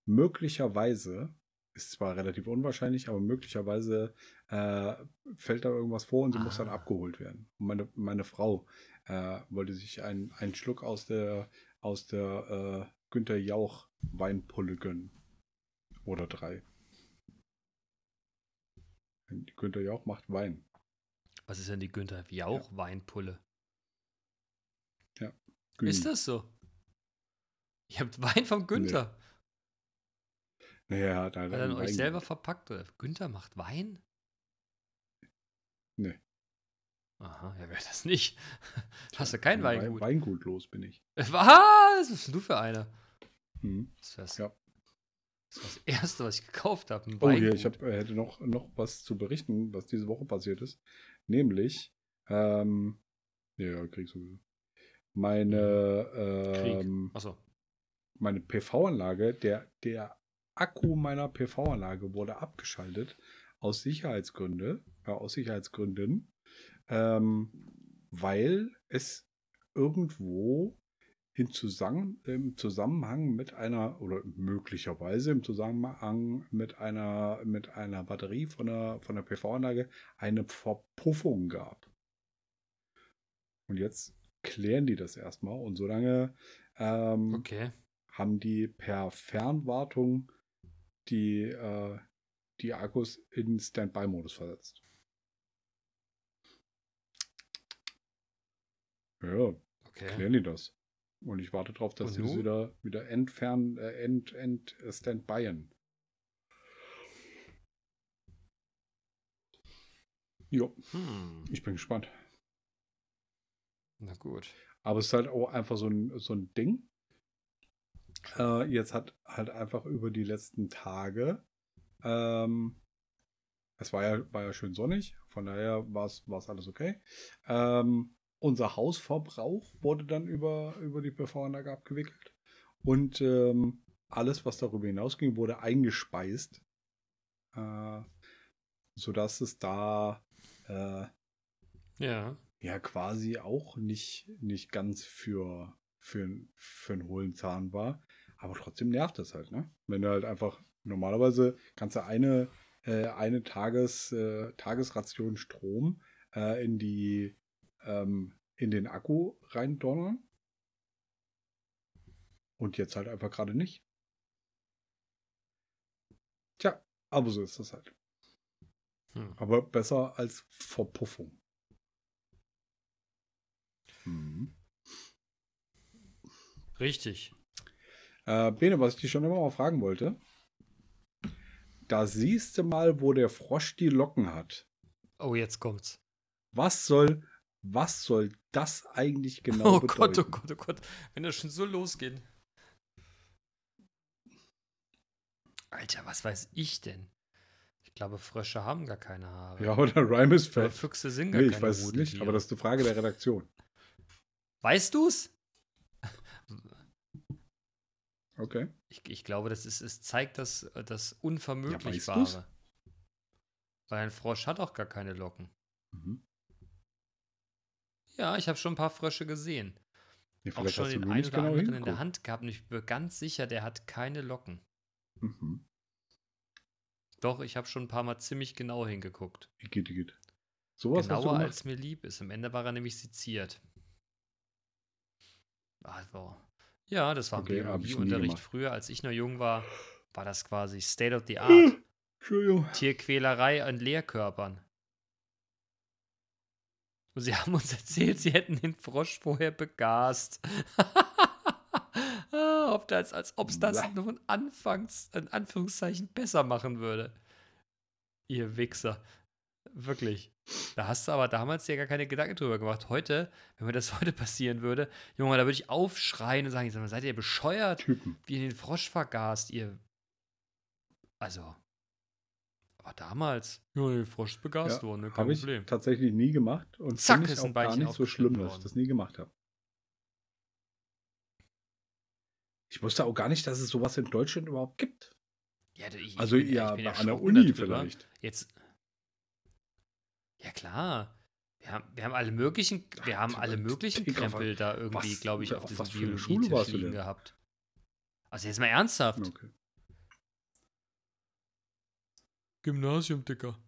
möglicherweise, ist zwar relativ unwahrscheinlich, aber möglicherweise äh, fällt da irgendwas vor und sie ah. muss dann ah. abgeholt werden. Und meine, meine Frau äh, wollte sich einen, einen Schluck aus der, aus der äh, Günther Jauch Weinpulle gönnen. Oder drei. Günther Jauch macht Wein. Was ist denn die Günther Jauch ja. Weinpulle? Ja. Gün. Ist das so? Ihr habt Wein vom Günther. Nee. Naja, da hat er dann euch selber verpackt. Oder? Günther macht Wein? Nee. Aha, ja, wer das nicht? Hast du kein Weingut? Weingut los bin ich. Was? Was bist du für einer? Hm. Das, wär's, ja. das war das Erste, was ich gekauft habe. Oh, hier, ich hab, äh, hätte noch, noch was zu berichten, was diese Woche passiert ist. Nämlich, ähm, ja, Krieg sowieso. Meine, ähm, Krieg. Achso. meine PV-Anlage, der, der Akku meiner PV-Anlage wurde abgeschaltet aus Sicherheitsgründe, äh, aus Sicherheitsgründen ähm, weil es irgendwo in Zusammen, im Zusammenhang mit einer oder möglicherweise im Zusammenhang mit einer mit einer Batterie von der von der PV-Anlage eine Verpuffung gab. Und jetzt klären die das erstmal und solange ähm, okay. haben die per Fernwartung die äh, die Akkus in Standby-Modus versetzt. Ja, okay. klären die das. Und ich warte darauf, dass sie es wieder, wieder entfernen, äh, end, end, äh, standbyen. Jo. Hm. Ich bin gespannt. Na gut. Aber es ist halt auch einfach so ein, so ein Ding. Äh, jetzt hat halt einfach über die letzten Tage, ähm, es war ja, war ja schön sonnig, von daher war es alles okay. Ähm, unser Hausverbrauch wurde dann über, über die PV-Anlage abgewickelt. Und ähm, alles, was darüber hinausging, wurde eingespeist. Äh, sodass es da äh, ja. ja quasi auch nicht, nicht ganz für, für, für einen hohlen Zahn war. Aber trotzdem nervt das halt, ne? Wenn du halt einfach, normalerweise kannst du eine, äh, eine Tages, äh, Tagesration Strom äh, in die ähm, in den Akku reindonnern. Und jetzt halt einfach gerade nicht. Tja, aber so ist das halt. Hm. Aber besser als Verpuffung. Mhm. Richtig. Äh, Bene, was ich dich schon immer mal fragen wollte. Da siehst du mal, wo der Frosch die Locken hat. Oh, jetzt kommt's. Was soll, was soll das eigentlich genau oh bedeuten? Oh Gott, oh Gott, oh Gott. Wenn das schon so losgeht. Alter, was weiß ich denn? Ich glaube, Frösche haben gar keine Haare. Ja, oder Rhyme ist fett. Füchse sind gar nee, keine ich weiß es nicht, aber das ist eine Frage der Redaktion. Weißt du's? Okay. Ich, ich glaube, das ist, es zeigt das, das Unvermöglichbare. Ja, Weil ein Frosch hat auch gar keine Locken. Mhm. Ja, ich habe schon ein paar Frösche gesehen. Ja, auch schon den einen oder genau anderen hingucken. in der Hand gehabt und ich bin ganz sicher, der hat keine Locken. Mhm. Doch, ich habe schon ein paar Mal ziemlich genau hingeguckt. Geht, geht. Sowas Genauer als mir lieb ist. Am Ende war er nämlich seziert. Also, ja, das war okay, Biologieunterricht früher, als ich noch jung war, war das quasi State of the Art. Tierquälerei an Lehrkörpern. Und sie haben uns erzählt, sie hätten den Frosch vorher begast. ah, ob das, als ob es das nur in, Anfangs, in Anführungszeichen besser machen würde. Ihr Wichser. Wirklich. Da hast du aber damals ja gar keine Gedanken drüber gemacht. Heute, wenn mir das heute passieren würde, Junge, da würde ich aufschreien und sagen, seid ihr bescheuert? Typen. Wie in den Frosch vergast, ihr. Also. Aber damals, ja, der Frosch ist begast ja, worden, ne? kein Problem. Ich tatsächlich nie gemacht und Zack, ist ein Beinchen gar nicht so schlimm, dass ich das nie gemacht habe. Ich wusste auch gar nicht, dass es sowas in Deutschland überhaupt gibt. Ja, ich, also ich bin, ja, ja an der Uni vielleicht. Jetzt, ja, klar. Wir haben, wir haben alle möglichen, wir haben alle möglichen Krempel da irgendwie, glaube ich, auf diesem Biologie-Tisch liegen gehabt. Also jetzt mal ernsthaft. Okay. Gymnasium, Dicker.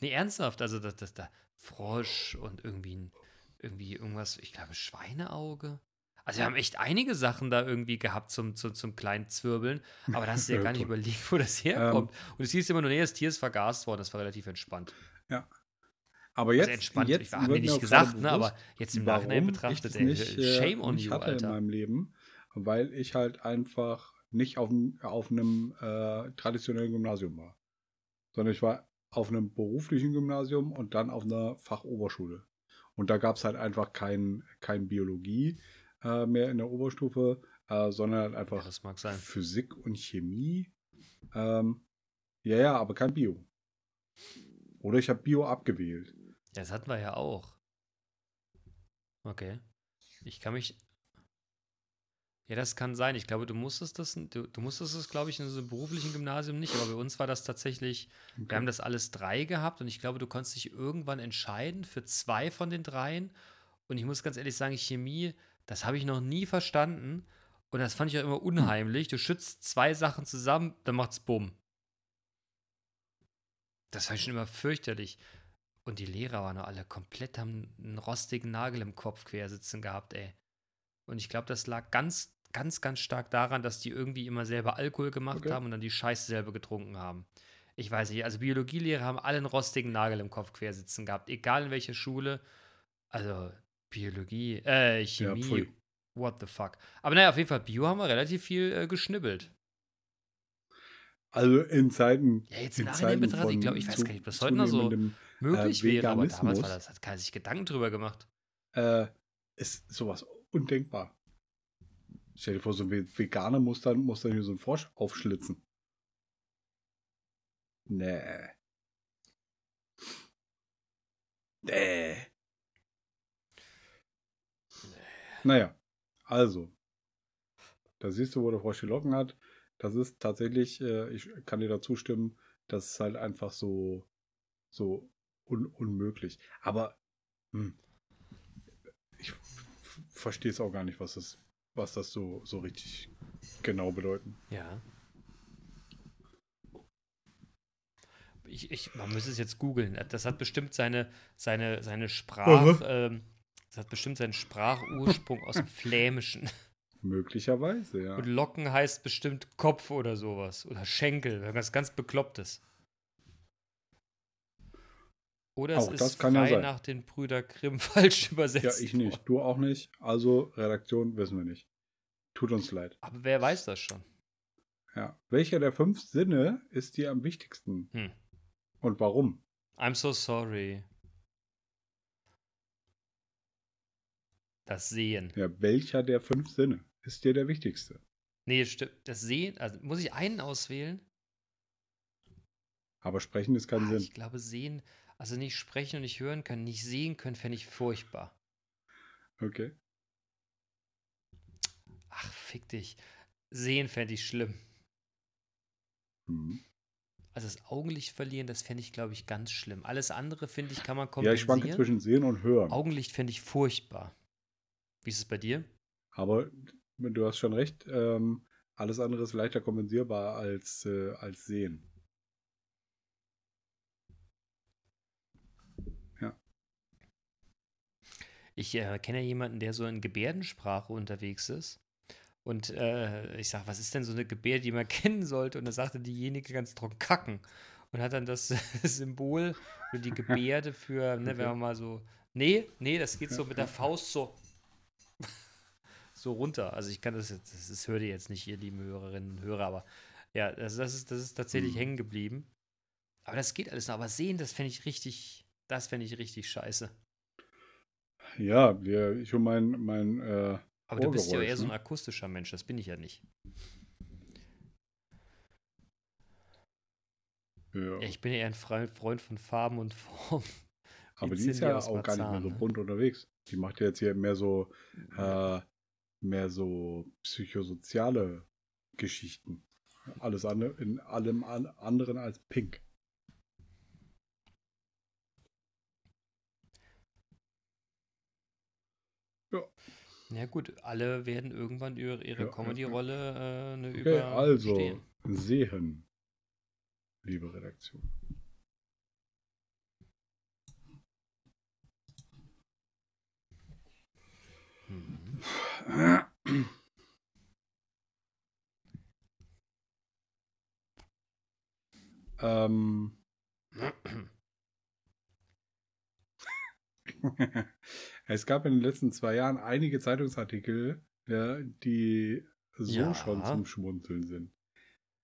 Nee, ernsthaft. Also, das, das, da Frosch und irgendwie, irgendwie irgendwas, ich glaube, Schweineauge. Also wir haben echt einige Sachen da irgendwie gehabt zum, zum, zum kleinen Zwirbeln, aber da hast du ja gar nicht überlegt, wo das herkommt. Ähm, und es hieß immer nur, nee, das Tier ist vergast worden, das war relativ entspannt. Ja. Aber jetzt, also entspannt, jetzt ich habe mir nicht gesagt, ne, aber jetzt im Nachhinein betrachtet, ey, nicht, äh, shame on you, hatte Alter. in meinem Leben, weil ich halt einfach nicht auf, auf einem äh, traditionellen Gymnasium war, sondern ich war auf einem beruflichen Gymnasium und dann auf einer Fachoberschule. Und da gab es halt einfach kein, kein Biologie, äh, mehr in der Oberstufe, äh, sondern halt einfach ja, Physik und Chemie. Ähm, ja, ja, aber kein Bio. Oder ich habe Bio abgewählt. Das hatten wir ja auch. Okay. Ich kann mich. Ja, das kann sein. Ich glaube, du musstest das, du, du musstest es, glaube ich, in so einem beruflichen Gymnasium nicht, aber bei uns war das tatsächlich, okay. wir haben das alles drei gehabt und ich glaube, du konntest dich irgendwann entscheiden für zwei von den dreien. Und ich muss ganz ehrlich sagen, Chemie das habe ich noch nie verstanden. Und das fand ich auch immer unheimlich. Du schützt zwei Sachen zusammen, dann macht's Bumm. Das fand ich schon immer fürchterlich. Und die Lehrer waren alle komplett, haben einen rostigen Nagel im Kopf quersitzen gehabt, ey. Und ich glaube, das lag ganz, ganz, ganz stark daran, dass die irgendwie immer selber Alkohol gemacht okay. haben und dann die Scheiße selber getrunken haben. Ich weiß nicht, also Biologielehrer haben alle einen rostigen Nagel im Kopf quersitzen gehabt, egal in welcher Schule. Also, Biologie, äh, Chemie. Ja, What the fuck. Aber naja, auf jeden Fall, Bio haben wir relativ viel äh, geschnibbelt. Also in Zeiten. Ja, jetzt im Nachhinein betrachtet, ich glaube, ich weiß gar nicht, ob das heute noch so möglich äh, wäre, aber damals war das, hat keiner sich Gedanken drüber gemacht. Äh, ist sowas undenkbar. Stell dir vor, so ein Veganer muss dann, muss dann hier so einen Frosch aufschlitzen. Nee. Nee. Naja, also. Da siehst du, wo der Frosch die Locken hat. Das ist tatsächlich, äh, ich kann dir da zustimmen, das ist halt einfach so, so un unmöglich. Aber hm, ich verstehe es auch gar nicht, was das, was das so, so richtig genau bedeuten. Ja. ich, ich, man müsste es jetzt googeln. Das hat bestimmt seine, seine, seine Sprach, ähm, das hat bestimmt seinen Sprachursprung aus dem Flämischen. Möglicherweise, ja. Und Locken heißt bestimmt Kopf oder sowas. Oder Schenkel, irgendwas ganz Beklopptes. Oder Auch es das ist kann ja frei sein. nach den Brüder Grimm falsch übersetzt. Ja, ich nicht. Du auch nicht. Also, Redaktion wissen wir nicht. Tut uns leid. Aber wer weiß das schon? Ja. Welcher der fünf Sinne ist dir am wichtigsten? Hm. Und warum? I'm so sorry. Das Sehen. Ja, welcher der fünf Sinne ist dir der wichtigste? Nee, stimmt. Das Sehen, also muss ich einen auswählen? Aber sprechen ist kein Ah, Sinn. ich glaube, sehen, also nicht sprechen und nicht hören können, nicht sehen können, fände ich furchtbar. Okay. Ach, fick dich. Sehen fände ich schlimm. Mhm. Also das Augenlicht verlieren, das fände ich, glaube ich, ganz schlimm. Alles andere, finde ich, kann man Ja, kompensieren. ich schwanke zwischen Sehen und Hören. Augenlicht fände ich furchtbar. Wie ist es bei dir? Aber du hast schon recht, ähm, alles andere ist leichter kompensierbar als, äh, als Sehen. Ich äh, kenne ja jemanden, der so in Gebärdensprache unterwegs ist. Und äh, ich sage, was ist denn so eine Gebärde, die man kennen sollte? Und da sagte diejenige ganz trocken kacken. Und hat dann das Symbol oder die Gebärde für, ne, wenn man mal so. Nee, nee, das geht so mit der Faust so. so runter. Also ich kann das jetzt, das, das hört ihr jetzt nicht, ihr lieben Hörerinnen und Hörer, aber ja, das, das, ist, das ist tatsächlich Mhm. hängen geblieben. Aber das geht alles noch. Aber sehen, das fände ich richtig, das fände ich richtig scheiße. Ja, wir, ich und mein, mein äh, Aber du bist ja eher so ein ne? akustischer Mensch, das bin ich ja nicht. ja. Ich bin ja eher ein Fre- Freund von Farben und Form. Aber die ist ja auch gar nicht mehr Marzahn, so ne? bunt unterwegs. Die macht ja jetzt hier mehr so, äh, mehr so psychosoziale Geschichten. Alles andere, in allem an, anderen als pink. Ja, Ja gut, alle werden irgendwann ihre, ihre Ja, Comedy-Rolle äh, ne, okay, also überstehen. sehen, liebe Redaktion. Mhm. ähm, es gab in den letzten zwei Jahren einige Zeitungsartikel, ja, die so Ja. schon zum Schmunzeln sind.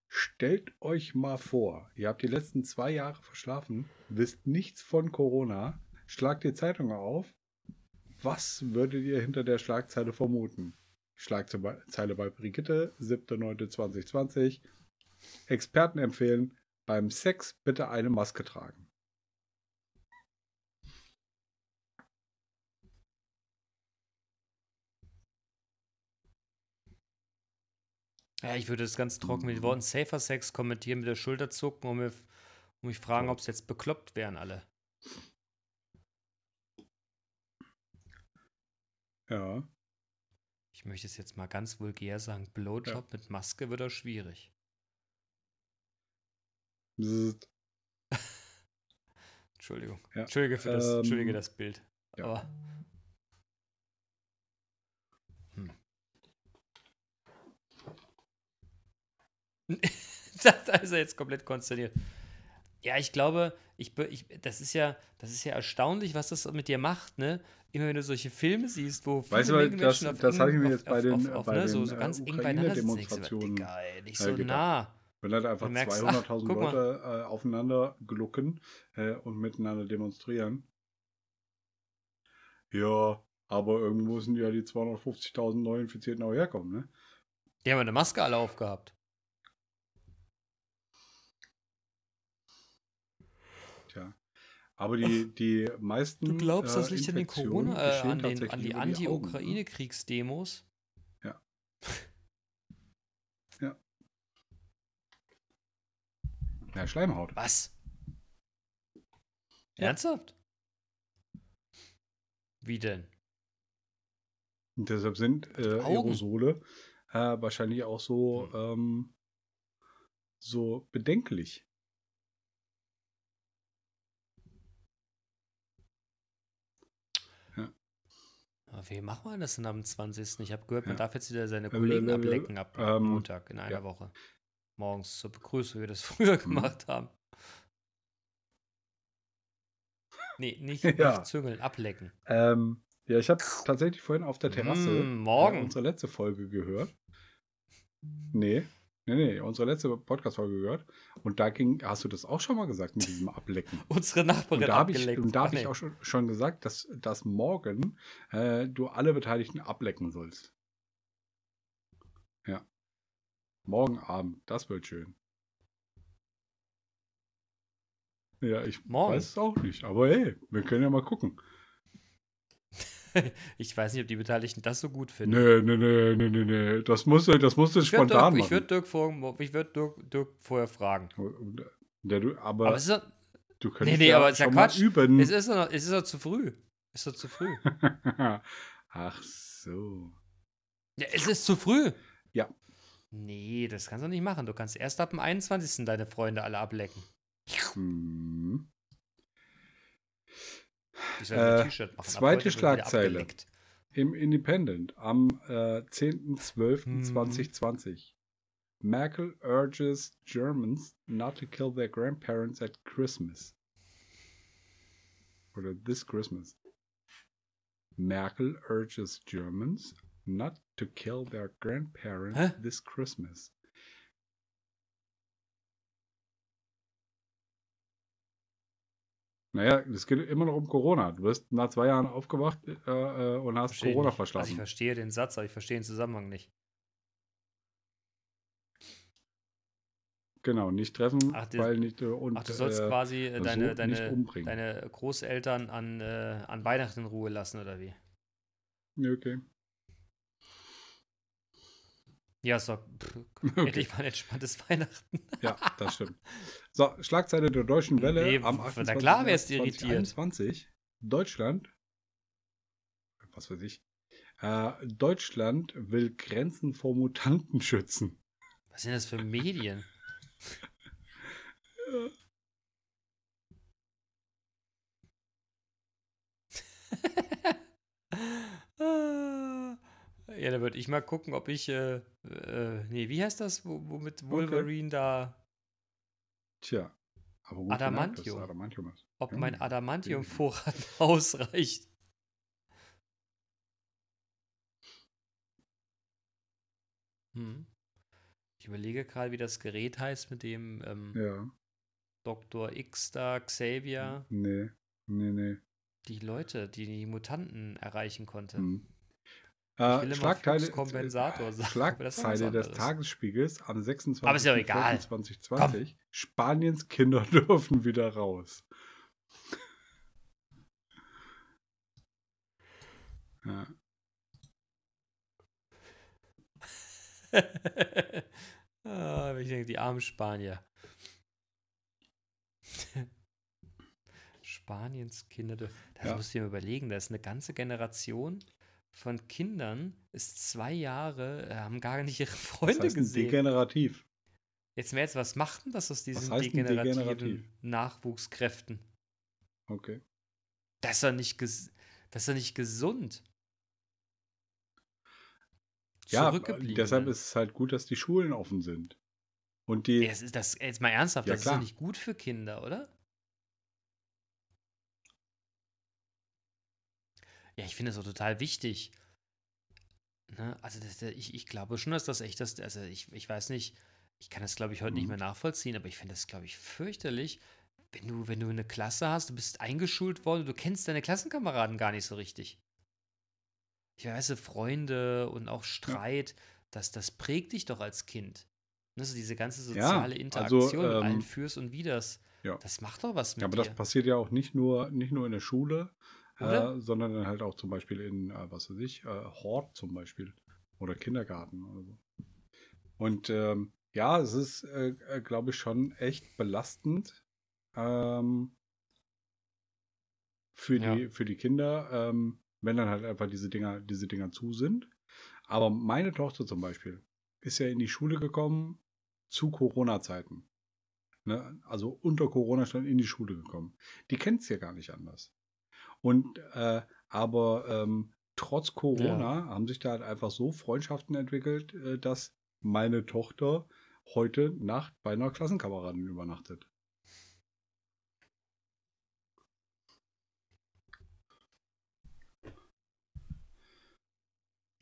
Stellt euch mal vor, ihr habt die letzten zwei Jahre verschlafen, wisst nichts von Corona, schlagt die Zeitung auf. Was würdet ihr hinter der Schlagzeile vermuten? Schlagzeile bei Brigitte, 7.9.2020. Experten empfehlen, beim Sex bitte eine Maske tragen. Ja, ich würde das ganz trocken mit den Worten Safer Sex kommentieren, mit der Schulter zucken und, mir, und mich fragen, ob es jetzt bekloppt wären alle. Ja. Ich möchte es jetzt mal ganz vulgär sagen, Blowjob mit Maske wird auch schwierig. Entschuldigung. Ja, Entschuldige für das, ähm, Entschuldige das Bild. ja. Aber. das ist er jetzt komplett konsterniert. Ja, ich glaube, ich, ich, das ist ja, das ist ja erstaunlich, was das mit dir macht, ne? Immer wenn du solche Filme siehst, wo Weißt du, viele das- Menschen das habe ich mir auf- jetzt bei den- auf- auf, bei ne, so, den, so äh, ganz eng beieinander Ukraine-Demonstrationen, Digga, ey, nicht äh, so gedacht. nah. Wenn halt einfach Du merkst, ach, 200.000 guck mal. Leute äh, aufeinander glucken äh, und miteinander demonstrieren. Ja, aber irgendwo müssen ja die 250.000 Neuinfizierten auch herkommen, ne? Die haben eine Maske alle aufgehabt. Tja. Aber die, die meisten. Du glaubst, das äh, liegt an den Corona, äh, an, den, an die ne? Anti-Ukraine-Kriegsdemos? Ja. Ja. Ja, Schleimhaut. Was? Ja. Ernsthaft? Wie denn? Und deshalb sind äh. Aerosole äh, wahrscheinlich auch so, Hm. ähm, so bedenklich. Wie machen wir das denn am 20.? Ich habe gehört, man Ja. darf jetzt wieder seine Äh, Kollegen äh, äh, ablecken ab ähm, Montag in einer ja. Woche. Morgens zur Begrüßung, wie wir das früher gemacht haben. Nee, nicht, Ja. nicht züngeln, ablecken. Ähm, ja, ich habe tatsächlich vorhin auf der Terrasse Mm, morgen. unsere letzte Folge gehört. Nee, nee, nee, unsere letzte Podcast-Folge gehört. Und da ging, hast du das auch schon mal gesagt mit diesem Ablecken? Unsere Nachbarin Und da habe ich, abgeleckt. und da hab Ach, ich nee. auch schon, schon gesagt, dass, dass morgen äh, du alle Beteiligten ablecken sollst. Ja. Morgen Abend, das wird schön. Ja, ich Morgen? weiß es auch nicht, aber hey, wir können ja mal gucken. Ich weiß nicht, ob die Beteiligten das so gut finden. Nee, nee, nee, nee, nee, nee. Das musst du, das musst du Ich würde spontan Dirk, ich machen. würd Dirk, vor, ich würd Dirk, Dirk vorher fragen. Ja, du, aber, Aber es ist, doch, du könntest nee, ja aber es ist ja Quatsch. üben. es ist doch, es ist doch zu früh. Es ist doch zu früh. Ach so. Ja, es ist zu früh. Ja. Nee, das kannst du nicht machen. Du kannst erst ab dem 21. deine Freunde alle ablecken. Hm. Äh, zweite Schlagzeile. Im Independent am äh, Mhm. 10.12.2020. Merkel urges Germans not to kill their grandparents at Christmas. Oder this Christmas. Merkel urges Germans not to kill their grandparents Hä? this Christmas. Naja, es geht immer noch um Corona. Du wirst nach zwei Jahren aufgewacht äh, äh, und hast Versteh ich Corona nicht. Also ich verstehe den Satz, aber ich verstehe den Zusammenhang nicht. Genau, nicht treffen, Ach, das- weil nicht äh, und Ach, du sollst äh, quasi äh, deine, deine, deine Großeltern an, äh, an Weihnachten in Ruhe lassen, oder wie? okay. Ja, doch pff, Okay. endlich mal ein entspanntes Weihnachten. Ja, das stimmt. So, Schlagzeile der Deutschen Welle Nee, am na 28. klar wär's März irritiert. 2021. Deutschland, was weiß ich, äh, Deutschland will Grenzen vor Mutanten schützen. Was sind das für Medien? Ah. ja, da würde ich mal gucken, ob ich, äh, äh, nee, wie heißt das, wo, womit Wolverine da, Tja, aber gut Adamantium. gemerkt, Adamantium ist. ob Ja. mein Adamantium-Vorrat ausreicht. Hm. Ich überlege gerade, wie das Gerät heißt, mit dem ähm, Ja, Dr. X da, Xavier, nee, nee, nee. die Leute, die die Mutanten erreichen konnte. Hm. Äh, Schlagteile, sagen, Schlagzeile des. Tagesspiegels am 26. Aber ist ja egal. 2020. Spaniens Kinder dürfen wieder raus. ja. ah, ich denke, die armen Spanier. Spaniens Kinder. dür- Das Ja. musst du dir überlegen. Da ist eine ganze Generation von Kindern, ist zwei Jahre, äh, haben gar nicht ihre Das Freunde heißt ein gesehen. degenerativ. Jetzt mehr jetzt, was macht denn das aus diesen heißt degenerativen degenerativ? Nachwuchskräften? Okay. Das ist doch nicht, ges das ist doch nicht gesund. Ja, deshalb ist es halt gut, dass die Schulen offen sind. Und die, Ja, es ist das, jetzt mal ernsthaft, Ja, das ist doch klar. nicht gut für Kinder, oder? Ja, ich finde es auch total wichtig. Ne? Also, das, ich, ich glaube schon, dass das echt das, also ich, ich weiß nicht, ich kann das, glaube ich, heute nicht Mhm. mehr nachvollziehen, aber ich finde das, glaube ich, fürchterlich, wenn du, wenn du eine Klasse hast, du bist eingeschult worden, du kennst deine Klassenkameraden gar nicht so richtig. Ich weiß, Freunde und auch Streit, das, das prägt dich doch als Kind. Ne, so diese ganze soziale also, Interaktion mit allen ähm, Fürs und Widers. Ja. Das macht doch was mit aber dir. das passiert ja auch nicht nur, nicht nur in der Schule? Äh, sondern dann halt auch zum Beispiel in, äh, was weiß ich, äh, Hort zum Beispiel. Oder Kindergarten oder so. Und ähm, ja, es ist, äh, äh, glaube ich, schon echt belastend ähm, für, Ja. die, für die Kinder, ähm, wenn dann halt einfach diese Dinger, diese Dinger zu sind. Aber meine Tochter zum Beispiel ist ja in die Schule gekommen zu Corona-Zeiten. Ne? Also unter Corona schon in die Schule gekommen. Die kennt es ja gar nicht anders. Und äh, aber ähm, trotz Corona ja. haben sich da halt einfach so Freundschaften entwickelt, äh, dass meine Tochter heute Nacht bei einer Klassenkameradin übernachtet.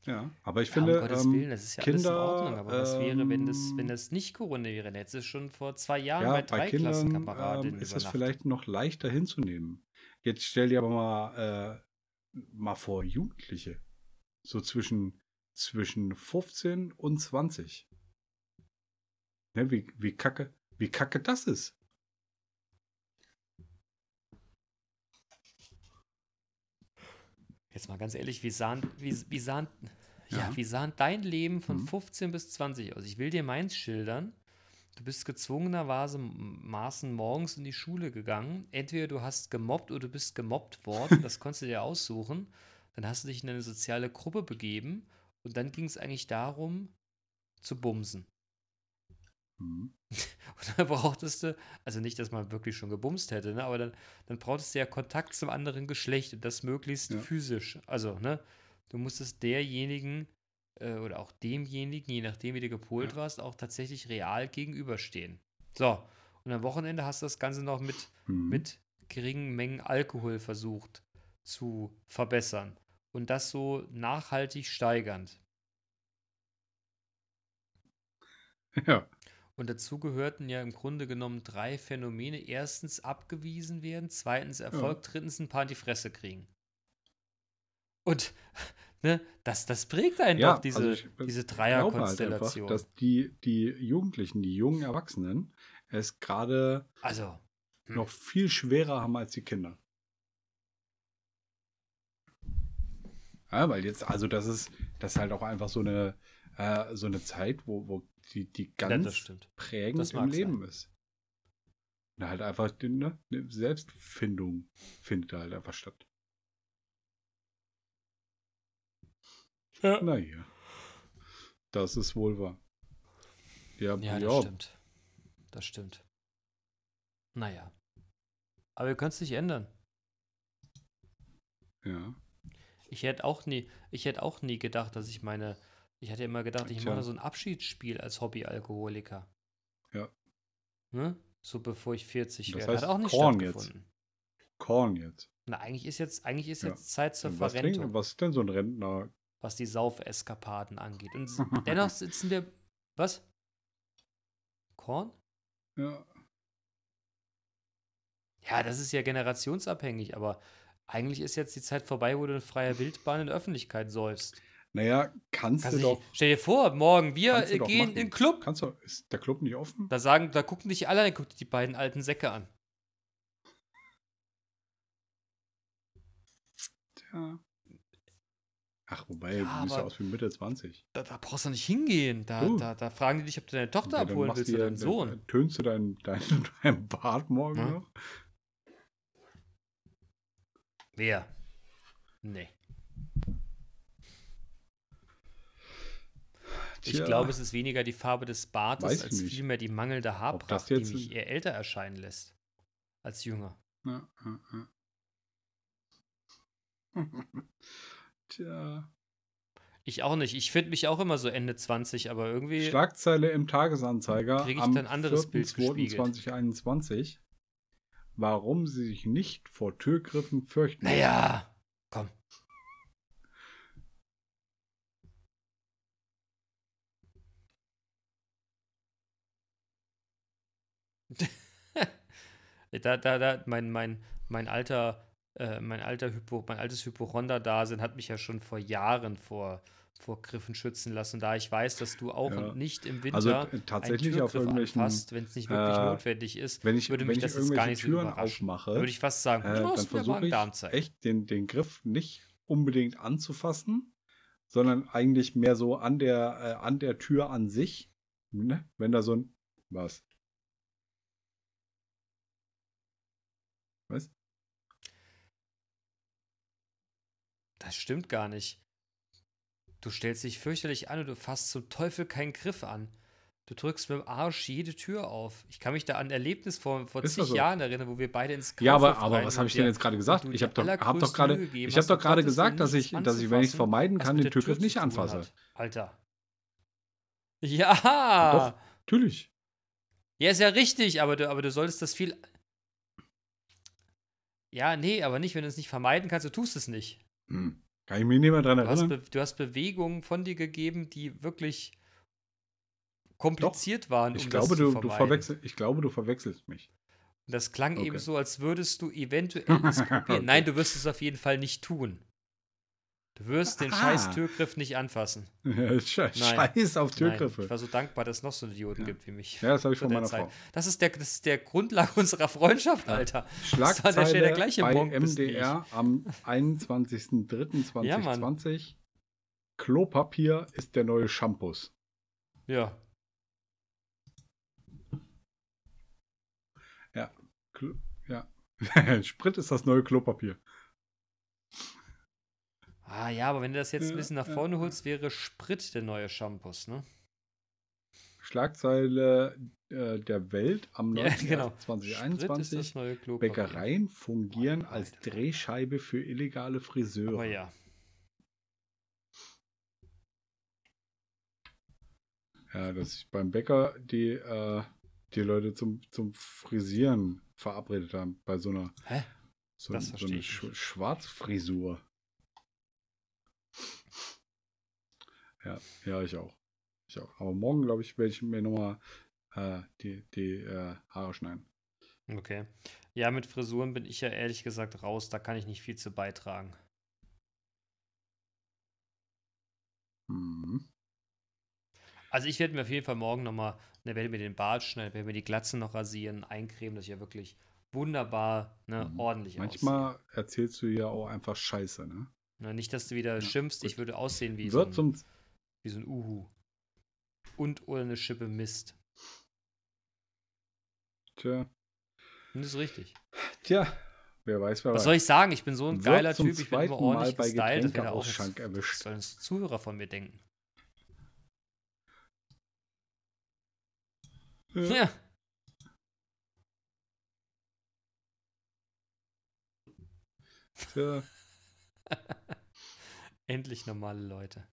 Ja, aber ich ja, finde, um ähm, Willen, das ist ja Kinder, alles in Ordnung. Aber was wäre, wenn das, wenn ähm, das nicht Corona wäre? Hättest du schon vor zwei Jahren ja, bei drei bei Kindern, Klassenkameradinnen ähm, ist das vielleicht noch leichter hinzunehmen. Jetzt stell dir aber mal, äh, mal vor, Jugendliche. So zwischen, zwischen 15 und 20. Ne, wie, wie, kacke, wie kacke das ist. Jetzt mal ganz ehrlich, wie sahen, wie, wie sahen, ja. ja wie sahen dein Leben von mhm. 15 bis 20 aus? Ich will dir meins schildern. Du bist gezwungenermaßen morgens in die Schule gegangen. Entweder du hast gemobbt oder du bist gemobbt worden. Das konntest du dir aussuchen. Dann hast du dich in eine soziale Gruppe begeben und dann ging es eigentlich darum, zu bumsen. Mhm. Und dann brauchtest du, also nicht, dass man wirklich schon gebumst hätte, ne, aber dann, dann brauchtest du ja Kontakt zum anderen Geschlecht und das möglichst ja. physisch. Also, ne, du musstest derjenigen äh, oder auch demjenigen, je nachdem, wie du gepolt ja. warst, auch tatsächlich real gegenüberstehen. So, und am Wochenende hast du das Ganze noch mit, mhm. mit geringen Mengen Alkohol versucht zu verbessern. Und das so nachhaltig steigernd. Ja. Und dazu gehörten ja im Grunde genommen drei Phänomene. Erstens abgewiesen werden, zweitens Erfolg, ja. drittens ein paar in die Fresse kriegen. Und ne, das, das prägt einen ja, doch, diese, also ich, diese Dreierkonstellation. Halt dass die, die Jugendlichen, die jungen Erwachsenen es gerade also, hm. noch viel schwerer haben als die Kinder. Ja, weil jetzt, also das ist, das ist halt auch einfach so eine, äh, so eine Zeit, wo, wo die, die ganz ja, prägend im Leben sein. ist. Und halt einfach ne, eine Selbstfindung findet da halt einfach statt. Ja. Naja. Das ist wohl wahr. Ja, ja das ja. stimmt. Das stimmt. Naja. Aber wir können es nicht ändern. Ja. Ich hätte auch nie, ich hätte auch nie gedacht, dass ich meine ich hatte immer gedacht, ich mache so ein Abschiedsspiel als Hobbyalkoholiker. Ja. Ne? So bevor ich 40 das werde. Heißt Hat auch nicht Korn stattgefunden. Jetzt. Korn jetzt. Na, eigentlich ist jetzt, eigentlich ist jetzt Zeit zur was Verrentung. Denk, was ist denn so ein Rentner? Was die Saufeskapaden angeht. Und dennoch sitzen wir. Was? Korn? Ja. Ja, das ist ja generationsabhängig, aber eigentlich ist jetzt die Zeit vorbei, wo du in freier Wildbahn in der Öffentlichkeit säufst. Naja, kannst, kannst du doch. Stell dir vor, morgen, wir gehen in den Club. Kannst du, ist der Club nicht offen? Da sagen, da gucken dich alle, dann guckt die beiden alten Säcke an. Tja. Ach, wobei, ja, du siehst ja aus wie Mitte 20. Da, da, brauchst du nicht hingehen. Da, uh. da, da, fragen die dich, ob du deine Tochter ja, abholen willst oder deinen Sohn. Tönst du deinen dein, dein Bart morgen hm? noch? Wer? Nee. Tja. Ich glaube, es ist weniger die Farbe des Bartes als nicht. vielmehr die mangelnde Haarpracht, die mich eher älter erscheinen lässt als jünger. Ja, ja, ja. Tja. Ich auch nicht. Ich finde mich auch immer so Ende 20, aber irgendwie. Schlagzeile im Tagesanzeiger. Kriege ich am dann anderes 4. Bild 2021. Warum sie sich nicht vor Türgriffen fürchten. Naja, komm. da, da, da, mein, mein, mein alter, äh, mein alter Hypo, mein altes Hypochonder-Dasein hat mich ja schon vor Jahren vor, vor Griffen schützen lassen, da ich weiß, dass du auch ja. nicht im Winter also, tatsächlich auf irgendwelchen, anfasst, wenn es nicht wirklich äh, notwendig ist, wenn ich, würde mich das jetzt gar nicht Türen so aufmache, würde ich fast sagen, äh, dann versuche ich echt den, den Griff nicht unbedingt anzufassen, sondern eigentlich mehr so an der, äh, an der Tür an sich, ne? wenn da so ein, was? Was? Das stimmt gar nicht. Du stellst dich fürchterlich an und du fasst zum Teufel keinen Griff an. Du drückst mit dem Arsch jede Tür auf. Ich kann mich da an ein Erlebnis vor, vor Ist zig so? Jahren erinnern, wo wir beide ins Ja, aber, aber was habe ich denn jetzt gerade gesagt? Ich habe doch, hab doch gerade, ich doch Gottes gesagt, dass ich, dass ich, wenn ich es vermeiden kann, mit den Türgriff Tür nicht anfasse. hat. Alter. Ja. Doch. Natürlich. Ja, ist ja richtig, aber du, aber du solltest das viel. Ja, nee, aber nicht, wenn du es nicht vermeiden kannst, du tust es nicht. Hm. Kann ich mich nicht mehr dran Du hast, erinnern? Du hast Bewegungen von dir gegeben, die wirklich kompliziert waren. Ich um glaube, das zu du, du verwechsel, ich glaube, du verwechselst mich. Und das klang Okay. eben so, als würdest du eventuell es probieren. Okay. Nein, du wirst es auf jeden Fall nicht tun. Du wirst den Ah. scheiß Türgriff nicht anfassen. Sche- Nein. Scheiß auf Nein, Türgriffe. ich war so dankbar, dass es noch so Idioten Ja. gibt wie mich. Ja, das habe ich von meiner Zeit. Frau. Das ist, der, das ist der Grundlage unserer Freundschaft, Ja. Alter. Das Schlagzeile war an der der gleiche bei wie MDR am 21.03.2020. Klopapier ist der neue Shampoo. Ja. Klo ja. Sprit ist das neue Klopapier. Ah ja, aber wenn du das jetzt ein bisschen nach vorne holst, wäre Sprit der neue Shampoos, ne? Schlagzeile äh, der Welt am Ja, genau. Sprit ist 9.01.2021. das neue Klopapier. Bäckereien fungieren als Drehscheibe für illegale Friseure. Aber ja. Ja, dass sich beim Bäcker die, äh, die Leute zum, zum Frisieren verabredet haben. Bei so einer, Hä? so, so einer Sch. Schwarzfrisur. Ja, ja, ich auch. Ich auch. Aber morgen, glaube ich, werde ich mir nochmal äh, die, die äh, Haare schneiden. Okay. Ja, mit Frisuren bin ich ja ehrlich gesagt raus. Da kann ich nicht viel zu beitragen. Mhm. Also ich werde mir auf jeden Fall morgen nochmal, ne, werde mir den Bart schneiden, werde mir die Glatze noch rasieren, eincremen, dass ich ja wirklich wunderbar, ne, Mhm. ordentlich Manchmal erzählst du ja auch einfach Scheiße, ne? aussehe. Ne, nicht, dass du wieder Ja, schimpfst, ich würde aussehen wie so, Wird ein, zum wie so ein Uhu. Und oder eine Schippe Mist. Tja, Und das ist richtig. tja, wer weiß, wer Was weiß. soll ich sagen? Ich bin so ein Wird geiler Typ, ich bin immer Mal ordentlich bei gestylt. Das wäre auch was erwischt. sollen das Zuhörer von mir denken? Ja. Ja. Tja, Endlich normale Leute.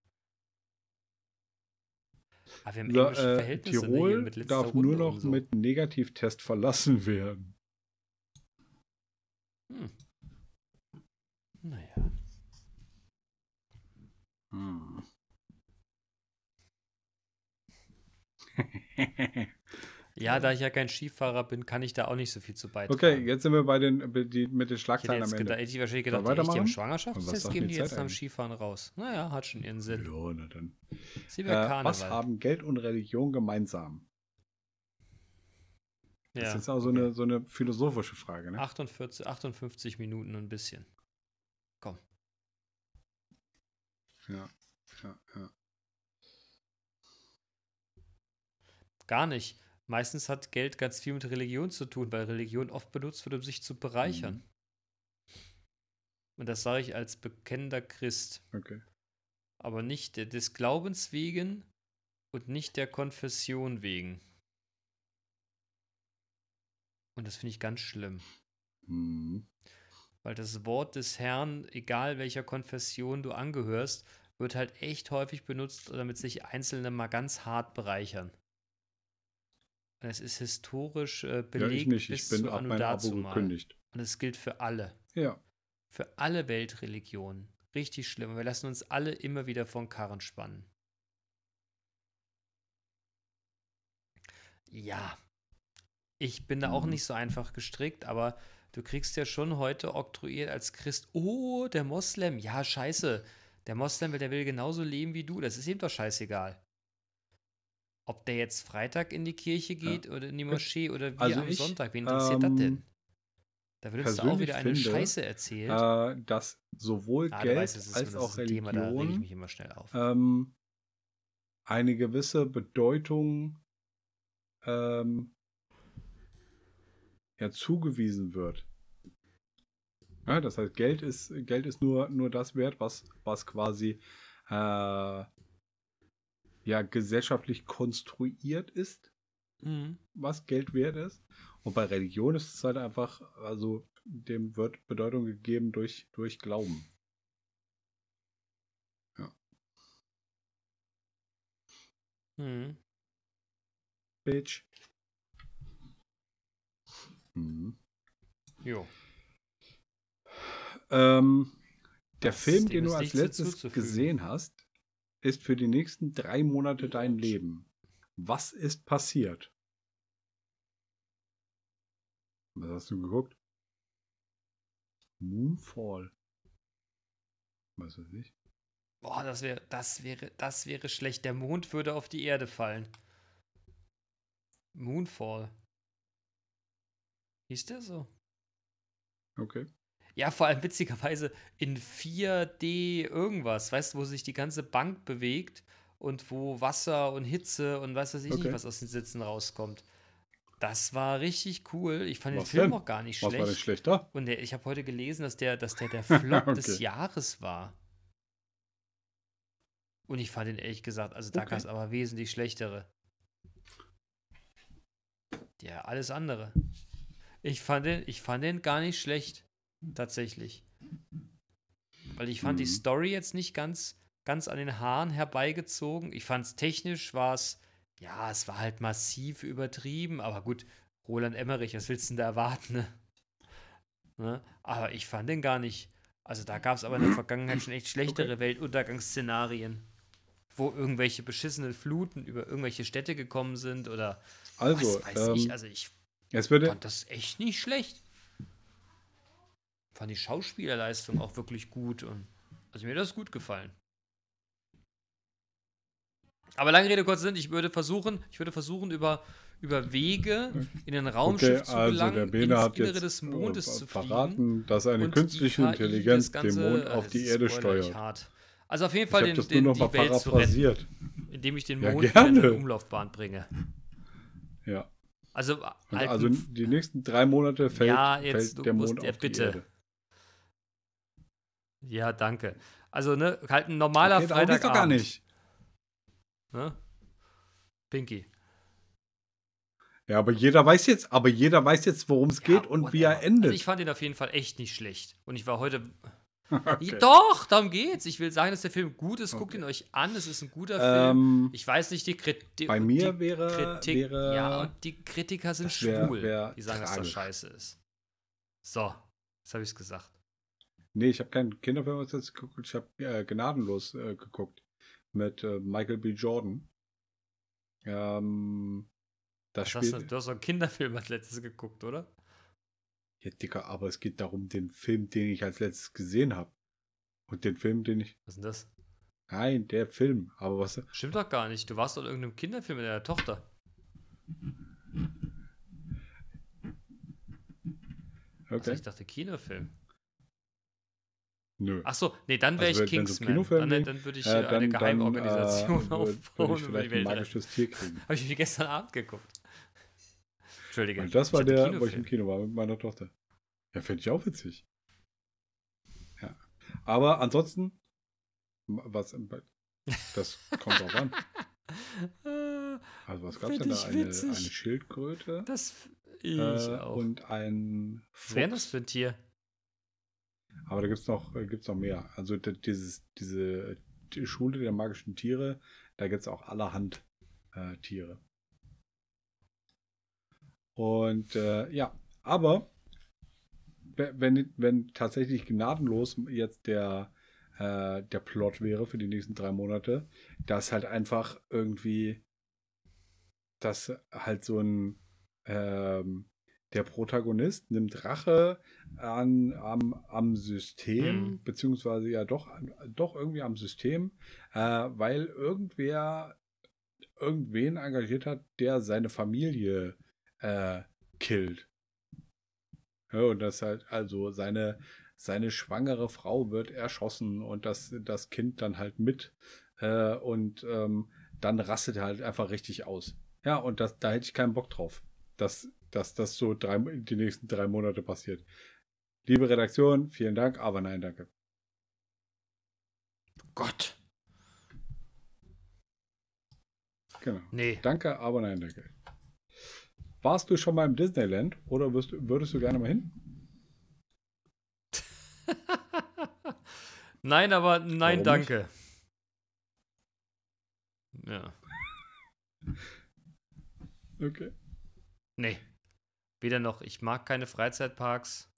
Aber wir haben so, englische äh, Verhältnisse, ne, hier Tirol mit letzter darf Runde nur noch so. mit Negativtest verlassen werden. Hm. Naja. Hm. Ja, da ich ja kein Skifahrer bin, kann ich da auch nicht so viel zu beitragen. okay, jetzt sind wir bei den, die, mit den Schlagzeilen jetzt am gedacht, Ende. hätte ich wahrscheinlich gedacht, wir echt, die haben? Schwangerschaftstest, geben die die jetzt am? Skifahren raus. Naja, hat schon ihren Sinn. Ja, na dann. Äh, was haben Geld und Religion gemeinsam? Das ja, ist jetzt auch so, eine, so eine philosophische Frage, ne? 48, 58 Minuten und ein bisschen. Komm. Ja, ja, ja. Gar nicht. Meistens hat Geld ganz viel mit Religion zu tun, weil Religion oft benutzt wird, um sich zu bereichern. Mhm. Und das sage ich als bekennender Christ. Okay. Aber nicht des Glaubens wegen und nicht der Konfession wegen. Und das finde ich ganz schlimm. Mhm. Weil das Wort des Herrn, egal welcher Konfession du angehörst, wird halt echt häufig benutzt, damit sich Einzelne mal ganz hart bereichern. Es ist historisch äh, Ja, belegt ich nicht. bis Ich bin zu ab meinem Abo gekündigt. Und es gilt für alle. Ja. Für alle Weltreligionen. Richtig schlimm. Und wir lassen uns alle immer wieder von Karren spannen. Ja. Ich bin da auch Mhm. nicht so einfach gestrickt, aber du kriegst ja schon heute oktroyiert als Christ, oh, der Moslem, ja, scheiße. Der Moslem, der will genauso leben wie du. Das ist ihm doch scheißegal. Ob der jetzt Freitag in die Kirche geht oder in die Moschee oder wie Also am ich, Sonntag, wen interessiert das ähm, denn? Da wird uns da auch wieder eine finde, Scheiße erzählt. Äh, dass sowohl Ah, du Geld weißt, das als das auch ein Thema, da reg ich Religion mich immer schnell auf. ähm, eine gewisse Bedeutung ähm, ja, zugewiesen wird. Ja, das heißt, Geld ist, Geld ist nur, nur das wert, was, was quasi äh, ja gesellschaftlich konstruiert ist, mhm. was Geld wert ist. Und bei Religion ist es halt einfach, also dem wird Bedeutung gegeben durch, durch Glauben. Ja. Mhm. Bitch. Mhm. Jo. Ähm, der das Film, den du als letztes gesehen hast, ist für die nächsten drei Monate dein Leben. Was ist passiert? Was hast du geguckt? Moonfall. Was weiß ich. Boah, das wäre, das wäre, das wäre schlecht. Der Mond würde auf die Erde fallen. Moonfall. Hieß der so? Okay. Ja, vor allem witzigerweise in 4D irgendwas, weißt du, wo sich die ganze Bank bewegt und wo Wasser und Hitze und weiß was ich okay. nicht, was aus den Sitzen rauskommt. Das war richtig cool. Ich fand was den Film denn? auch gar nicht schlecht. Was war nicht schlechter? Und der, ich habe heute gelesen, dass der, dass der der Flop okay. des Jahres war. Und ich fand ihn ehrlich gesagt, also da okay. gab es aber wesentlich schlechtere. Ja, alles andere. Ich fand den, ich fand den gar nicht schlecht. Tatsächlich. Weil ich fand mhm. die Story jetzt nicht ganz, ganz an den Haaren herbeigezogen. Ich fand es technisch, war es, ja, es war halt massiv übertrieben, aber gut, Roland Emmerich, was willst du denn da erwarten, ne? ne? Aber ich fand den gar nicht. Also da gab es aber in der Vergangenheit schon echt schlechtere okay. Weltuntergangsszenarien, wo irgendwelche beschissenen Fluten über irgendwelche Städte gekommen sind oder also, was weiß ähm, ich. Also ich fand das echt nicht schlecht fand die Schauspielerleistung auch wirklich gut und also mir hat das gut gefallen. Aber lange Rede, kurzer Sinn, ich würde versuchen, ich würde versuchen, über, über Wege in den Raumschiff okay, zu also gelangen, der Bene ins hat Innere jetzt des Mondes äh, zu verraten, dass eine künstliche Intelligenz den Mond auf die Erde steuert. Hart. Also auf jeden Fall den, den, die Welt zu retten, indem ich den Mond ja, in eine Umlaufbahn bringe. Ja. Also, also die nächsten drei Monate fällt, ja, jetzt, fällt der Mond auf bitte. die Erde. Ja, danke. Also, ne, halt ein normaler okay, Freitagabend. Doch gar nicht. Ne? Pinky. Ja, aber jeder weiß jetzt, aber jeder weiß jetzt, worum es geht und wie er endet. Also ich fand ihn auf jeden Fall echt nicht schlecht. Und ich war heute. Okay. Doch, darum geht's. Ich will sagen, dass der Film gut ist. Guckt okay. ihn euch an. Es ist ein guter ähm, Film. Ich weiß nicht, die, Kritik. Bei mir wäre, Kritik. Wäre, ja, und die Kritiker sind wär, schwul. Wär die sagen, tragisch. dass das scheiße ist. So, jetzt habe ich's gesagt. Nee, ich habe keinen Kinderfilm jetzt geguckt, ich habe äh, Gnadenlos äh, geguckt mit äh, Michael B. Jordan. Ähm, das spielt, du, du hast doch einen Kinderfilm als letztes geguckt, oder? Ja, Dicker, aber es geht darum, den Film, den ich als letztes gesehen habe. Und den Film, den ich. Was ist denn das? Nein, der Film. Aber was. Stimmt doch gar nicht. Du warst doch in irgendeinem Kinderfilm mit deiner Tochter. Okay. Also ich dachte Kinofilm. Nö. Achso, nee, dann wäre also, ich Kingsman. Dann, dann würde ich äh, dann, eine Geheimorganisation dann, äh, aufbauen ich vielleicht ein magisches Tier kriegen. Habe ich mir gestern Abend geguckt. Entschuldige. Und das war der, wo ich im Kino war mit meiner Tochter. Ja, finde ich auch witzig. Ja. Aber ansonsten, was, das kommt auch an. Also was gab es denn da? Eine, eine, Schildkröte? Das ich äh, auch. Und ein Fuchs. Was wäre das für ein Tier? Aber da gibt es noch, äh, gibt's noch mehr. Also dieses, diese die Schule der magischen Tiere, da gibt es auch allerhand äh, Tiere. Und äh, ja, aber wenn, wenn tatsächlich gnadenlos jetzt der, äh, der Plot wäre für die nächsten drei Monate, dass halt einfach irgendwie, dass halt so ein ähm, der Protagonist nimmt Rache an, am, am System, mhm. beziehungsweise ja doch, doch irgendwie am System, äh, weil irgendwer irgendwen engagiert hat, der seine Familie äh, killt. Ja, und das halt, also seine, seine schwangere Frau wird erschossen und das, das Kind dann halt mit. Äh, und ähm, dann rastet er halt einfach richtig aus. Ja, und das, da hätte ich keinen Bock drauf. Das dass das so drei, die nächsten drei Monate passiert. Liebe Redaktion, vielen Dank, aber nein, danke. Gott. Genau. Nee. Danke, aber nein, danke. Warst du schon mal im Disneyland oder wirst, würdest du gerne mal hin? nein, aber nein, Warum danke. Ja. Okay. Nee. Weder noch. Ich mag keine Freizeitparks.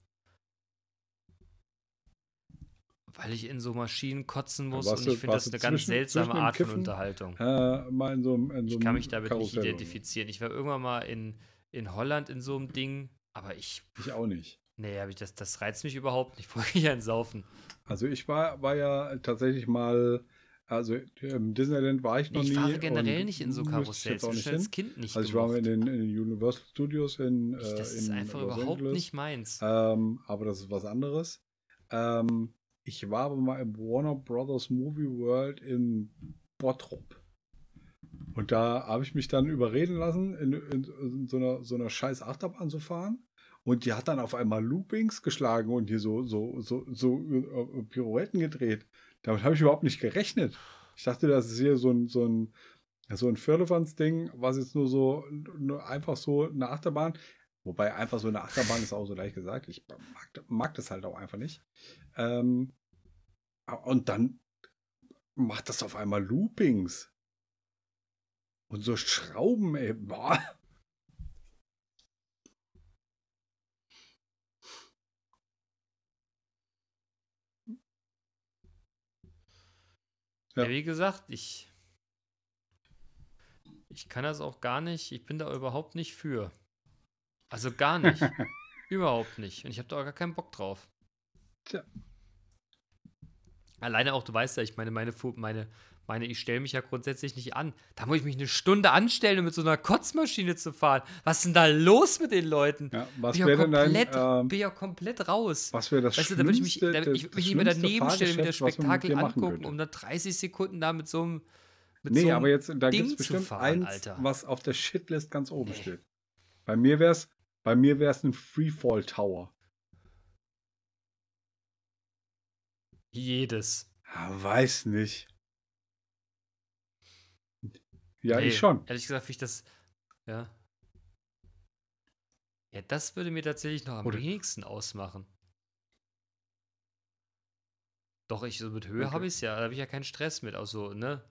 Weil ich in so Maschinen kotzen muss und ich finde das eine ganz seltsame Art von? Unterhaltung. Äh, mal in so einem, in so Ich kann mich damit nicht Karussell oder identifizieren. Ich war irgendwann mal in, in Holland in so einem Ding, aber ich. Ich auch nicht. nee, ich das, das reizt mich überhaupt nicht. Wollte ich ein Saufen. Also ich war, war ja tatsächlich mal, also im Disneyland war ich noch Ich nie. fahre generell nicht in so ich Karussells. Ich als. Kind nicht Also ich war mal in den, in den Universal Studios in, Ich, äh, das in ist einfach Los überhaupt Angeles. nicht meins. Ähm, aber das ist was anderes. Ähm, ich war aber mal im Warner Brothers Movie World in Bottrop. Und da habe ich mich dann überreden lassen, in, in, in so, einer, so einer scheiß Achterbahn zu fahren. Und die hat dann auf einmal Loopings geschlagen und hier so, so, so, so äh, Pirouetten gedreht. Damit habe ich überhaupt nicht gerechnet. Ich dachte, das ist hier so ein, so ein, so ein Firlefanz-Ding, was jetzt nur so, nur einfach so eine Achterbahn. Wobei einfach so eine Achterbahn ist auch so leicht gesagt. Ich mag, mag das halt auch einfach nicht. Ähm, und dann macht das auf einmal Loopings. Und so Schrauben, ey. Boah. Ja. Ja. wie gesagt, ich. Ich kann das auch gar nicht. Ich bin da überhaupt nicht für. Also gar nicht. überhaupt nicht. Und ich habe da auch gar keinen Bock drauf. Tja. Alleine auch, du weißt ja, ich meine, meine, meine, meine ich stelle mich ja grundsätzlich nicht an. Da muss ich mich eine Stunde anstellen, um mit so einer Kotzmaschine zu fahren. Was ist denn da los mit den Leuten? Ja, was bin ja denn dein, komplett, ähm, bin ja komplett raus. was wäre das Weißt du, da würde ich mich, da, ich das mich schlimmste daneben stellen, mir das Spektakel angucken, um da 30 Sekunden da mit so einem. Mit Nee, so einem aber jetzt, da gibt es bestimmt fahren, eins, Alter. was auf der Shitlist ganz oben Nee. steht. Bei mir wäre es bei mir wär's ein Freefall Tower. Jedes. Ja, weiß nicht. Ja, Nee, ich schon. Ehrlich gesagt, finde ich das. Ja. Ja, das würde mir tatsächlich noch am Oder- wenigsten ausmachen. Doch, ich so mit Höhe Okay. habe ich es ja, da habe ich ja keinen Stress mit. Also, ne?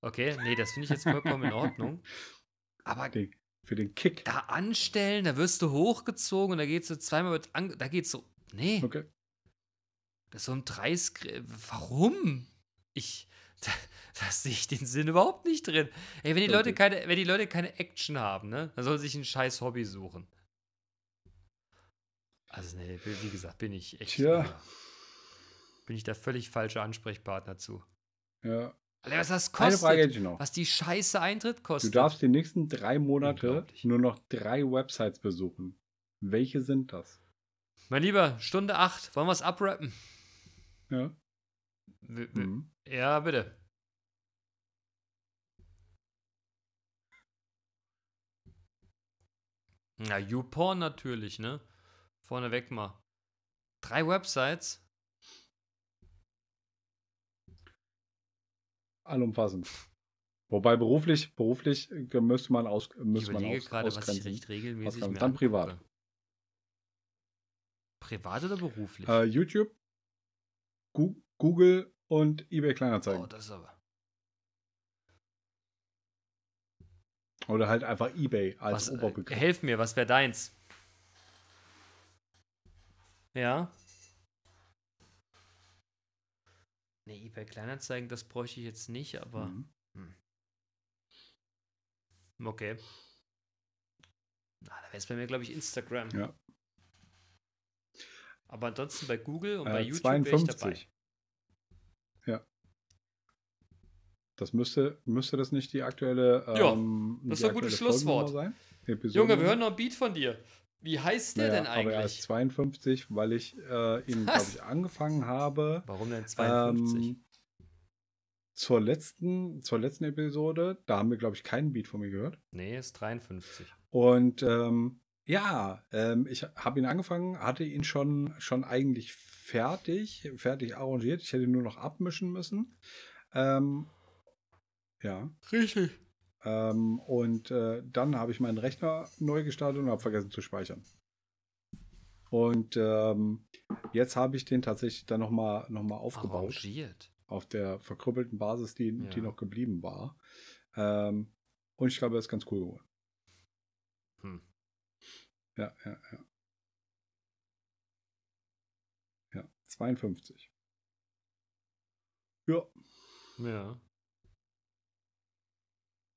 Okay, nee, das finde ich jetzt vollkommen in Ordnung. Aber Den, für den Kick. da anstellen, da wirst du hochgezogen und da geht's so zweimal mit an, da geht's so. Nee, Okay. das ist so ein Dreis. Warum? Ich. Da, da sehe ich den Sinn überhaupt nicht drin. Ey, wenn die Leute keine, wenn die Leute keine Action haben, ne, dann sollen sie sich ein scheiß Hobby suchen. Also, nee, wie gesagt, bin ich echt. Tja. ja, bin ich der völlig falsche Ansprechpartner zu. Ja. Alter, was das Eine Frage hätte kostet, ich noch. was die scheiße Eintritt Du kostet. darfst die nächsten drei Monate nur noch drei Websites besuchen. Welche sind das? mein Lieber, Stunde 8, wollen wir es abrappen? Ja. Mhm. Ja, bitte. Na, YouPorn natürlich, ne? Vorneweg mal. Drei Websites. Allumfassend. Wobei beruflich, beruflich äh, müsste man aus, Ich müsste man überlege aus, gerade, was ich ausgrenzen. recht regelmäßig mir dann privat. angucke. Privat oder beruflich? Äh, YouTube, Google und eBay Kleinanzeigen. oh, das ist aber. Oder halt einfach eBay als Was, äh, Oberbegriff. helf mir, was wäre deins? Ja? Nee, eBay Kleinanzeigen, das bräuchte ich jetzt nicht, aber. Mhm. Okay. Na, da wäre es bei mir, glaube ich, Instagram. Ja. Aber ansonsten bei Google und bei Äh, YouTube wäre ich dabei. 52. Ja. Das müsste, müsste das nicht die aktuelle. Ja, ähm, das die ist ein gutes Schlusswort. Sein? Junge, wir hören noch ein Beat von dir. Wie heißt der Naja, denn Aber er ist eigentlich? 52, weil ich äh, ihn, glaube ich, angefangen habe. Warum denn 52? Ähm, zur letzten, zur letzten Episode, da haben wir, glaube ich, keinen Beat von mir gehört. nee, ist 53. Und ähm, ja, ähm, ich habe ihn angefangen, hatte ihn schon, schon eigentlich fertig, fertig arrangiert. Ich hätte nur noch abmischen müssen. Ähm, ja. Richtig. Ähm, und äh, dann habe ich meinen Rechner neu gestartet und habe vergessen zu speichern. Und ähm, jetzt habe ich den tatsächlich dann nochmal noch mal aufgebaut. Arrangiert. Auf der verkrüppelten Basis, die, ja. die noch geblieben war. Ähm, und ich glaube, das ist ganz cool geworden. Hm. Ja, ja, ja. Ja, 52. Ja. Ja.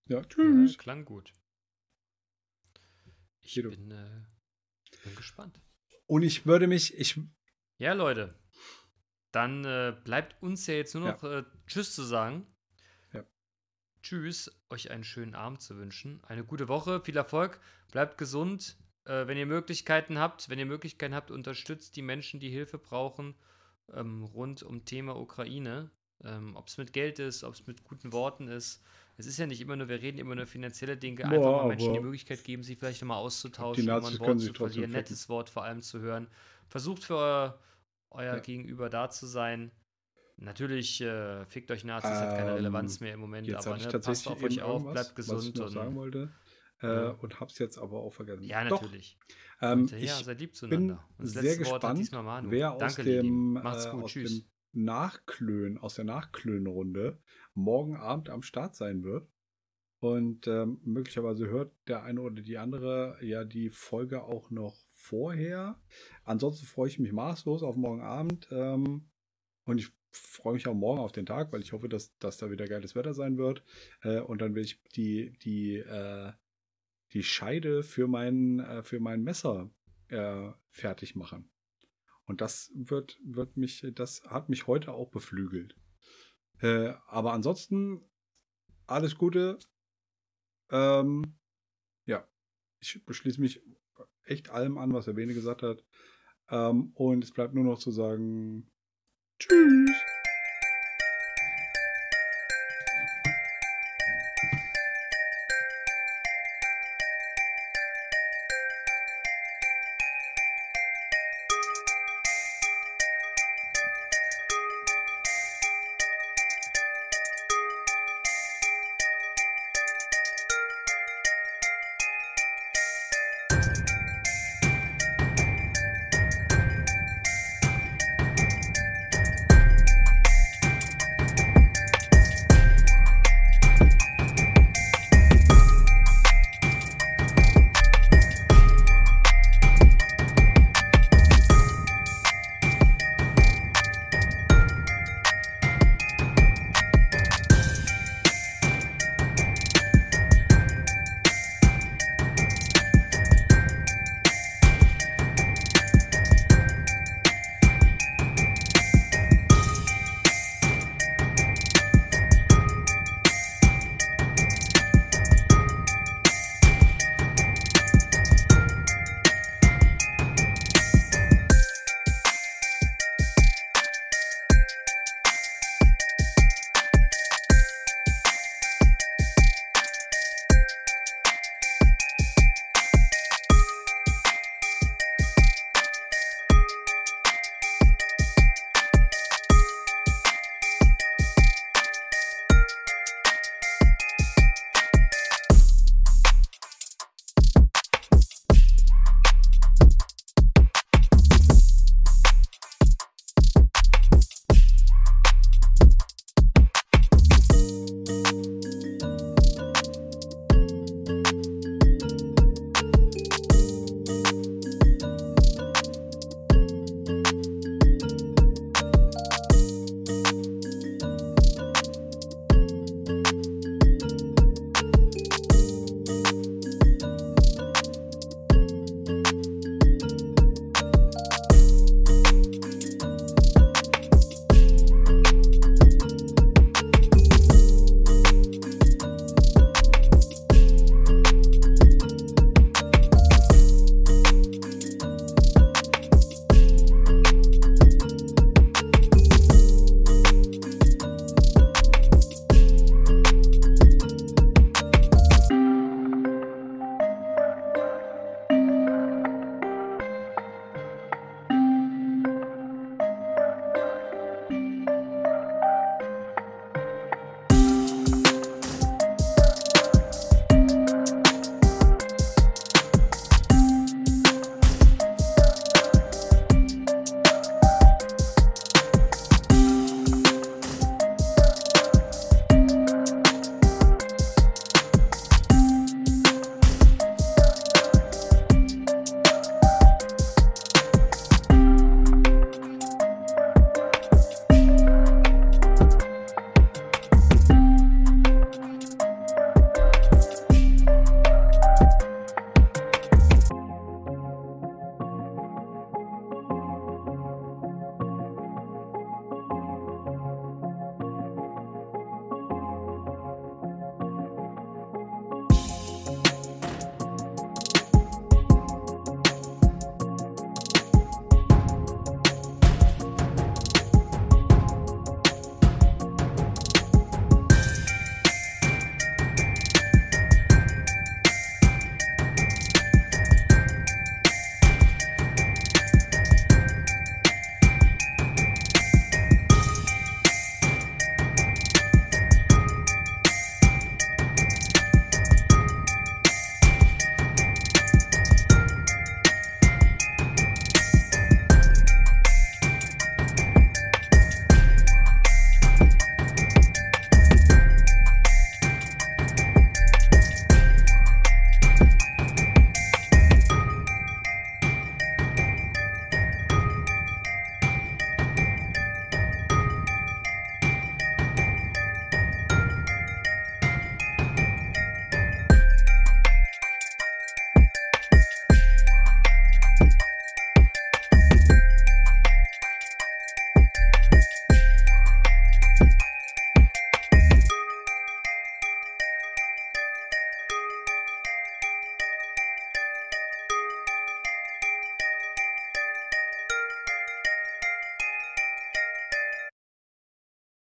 Ja, tschüss. Ja, klang gut. Ich bin, äh, bin gespannt. Und ich würde mich, ich. Ja, Leute. Dann äh, bleibt uns ja jetzt nur noch ja. äh, Tschüss zu sagen. Ja. Tschüss, euch einen schönen Abend zu wünschen. Eine gute Woche, viel Erfolg, bleibt gesund. Äh, wenn ihr Möglichkeiten habt, wenn ihr Möglichkeiten habt, unterstützt die Menschen, die Hilfe brauchen, ähm, rund um Thema Ukraine. Ähm, ob es mit Geld ist, ob es mit guten Worten ist. Es ist ja nicht immer nur, wir reden immer nur finanzielle Dinge, einfach Boah, mal Menschen die Möglichkeit geben, sich vielleicht nochmal auszutauschen, mal ein Wort zu verlieren, nettes Wort vor allem zu hören. Versucht für euer, euer ja. Gegenüber da zu sein. Natürlich, äh, fickt euch Nazis, ähm, hat keine ähm, Relevanz mehr im Moment, aber ne, passt auf euch auf, bleibt gesund. Was ich sagen wollte, äh, ja. und hab's jetzt aber auch vergessen. Ja, natürlich. Ähm, ja, seid lieb zueinander. Bin sehr gespannt, wer aus Danke, dem, äh, gut, aus dem Nachklönen, aus der Nachklönrunde morgen Abend am Start sein wird. Und ähm, möglicherweise hört der eine oder die andere ja die Folge auch noch vorher. Ansonsten freue ich mich maßlos auf morgen Abend. Ähm, und ich freue mich auch morgen auf den Tag, weil ich hoffe, dass, dass da wieder geiles Wetter sein wird. Äh, und dann will ich die, die, äh, die Scheide für mein, äh, für mein Messer äh, fertig machen. Und das wird, wird mich, das hat mich heute auch beflügelt. Äh, aber ansonsten alles Gute. Ähm, ja, ich beschließe mich echt allem an, was der Bene gesagt hat. Ähm, und es bleibt nur noch zu sagen, tschüss.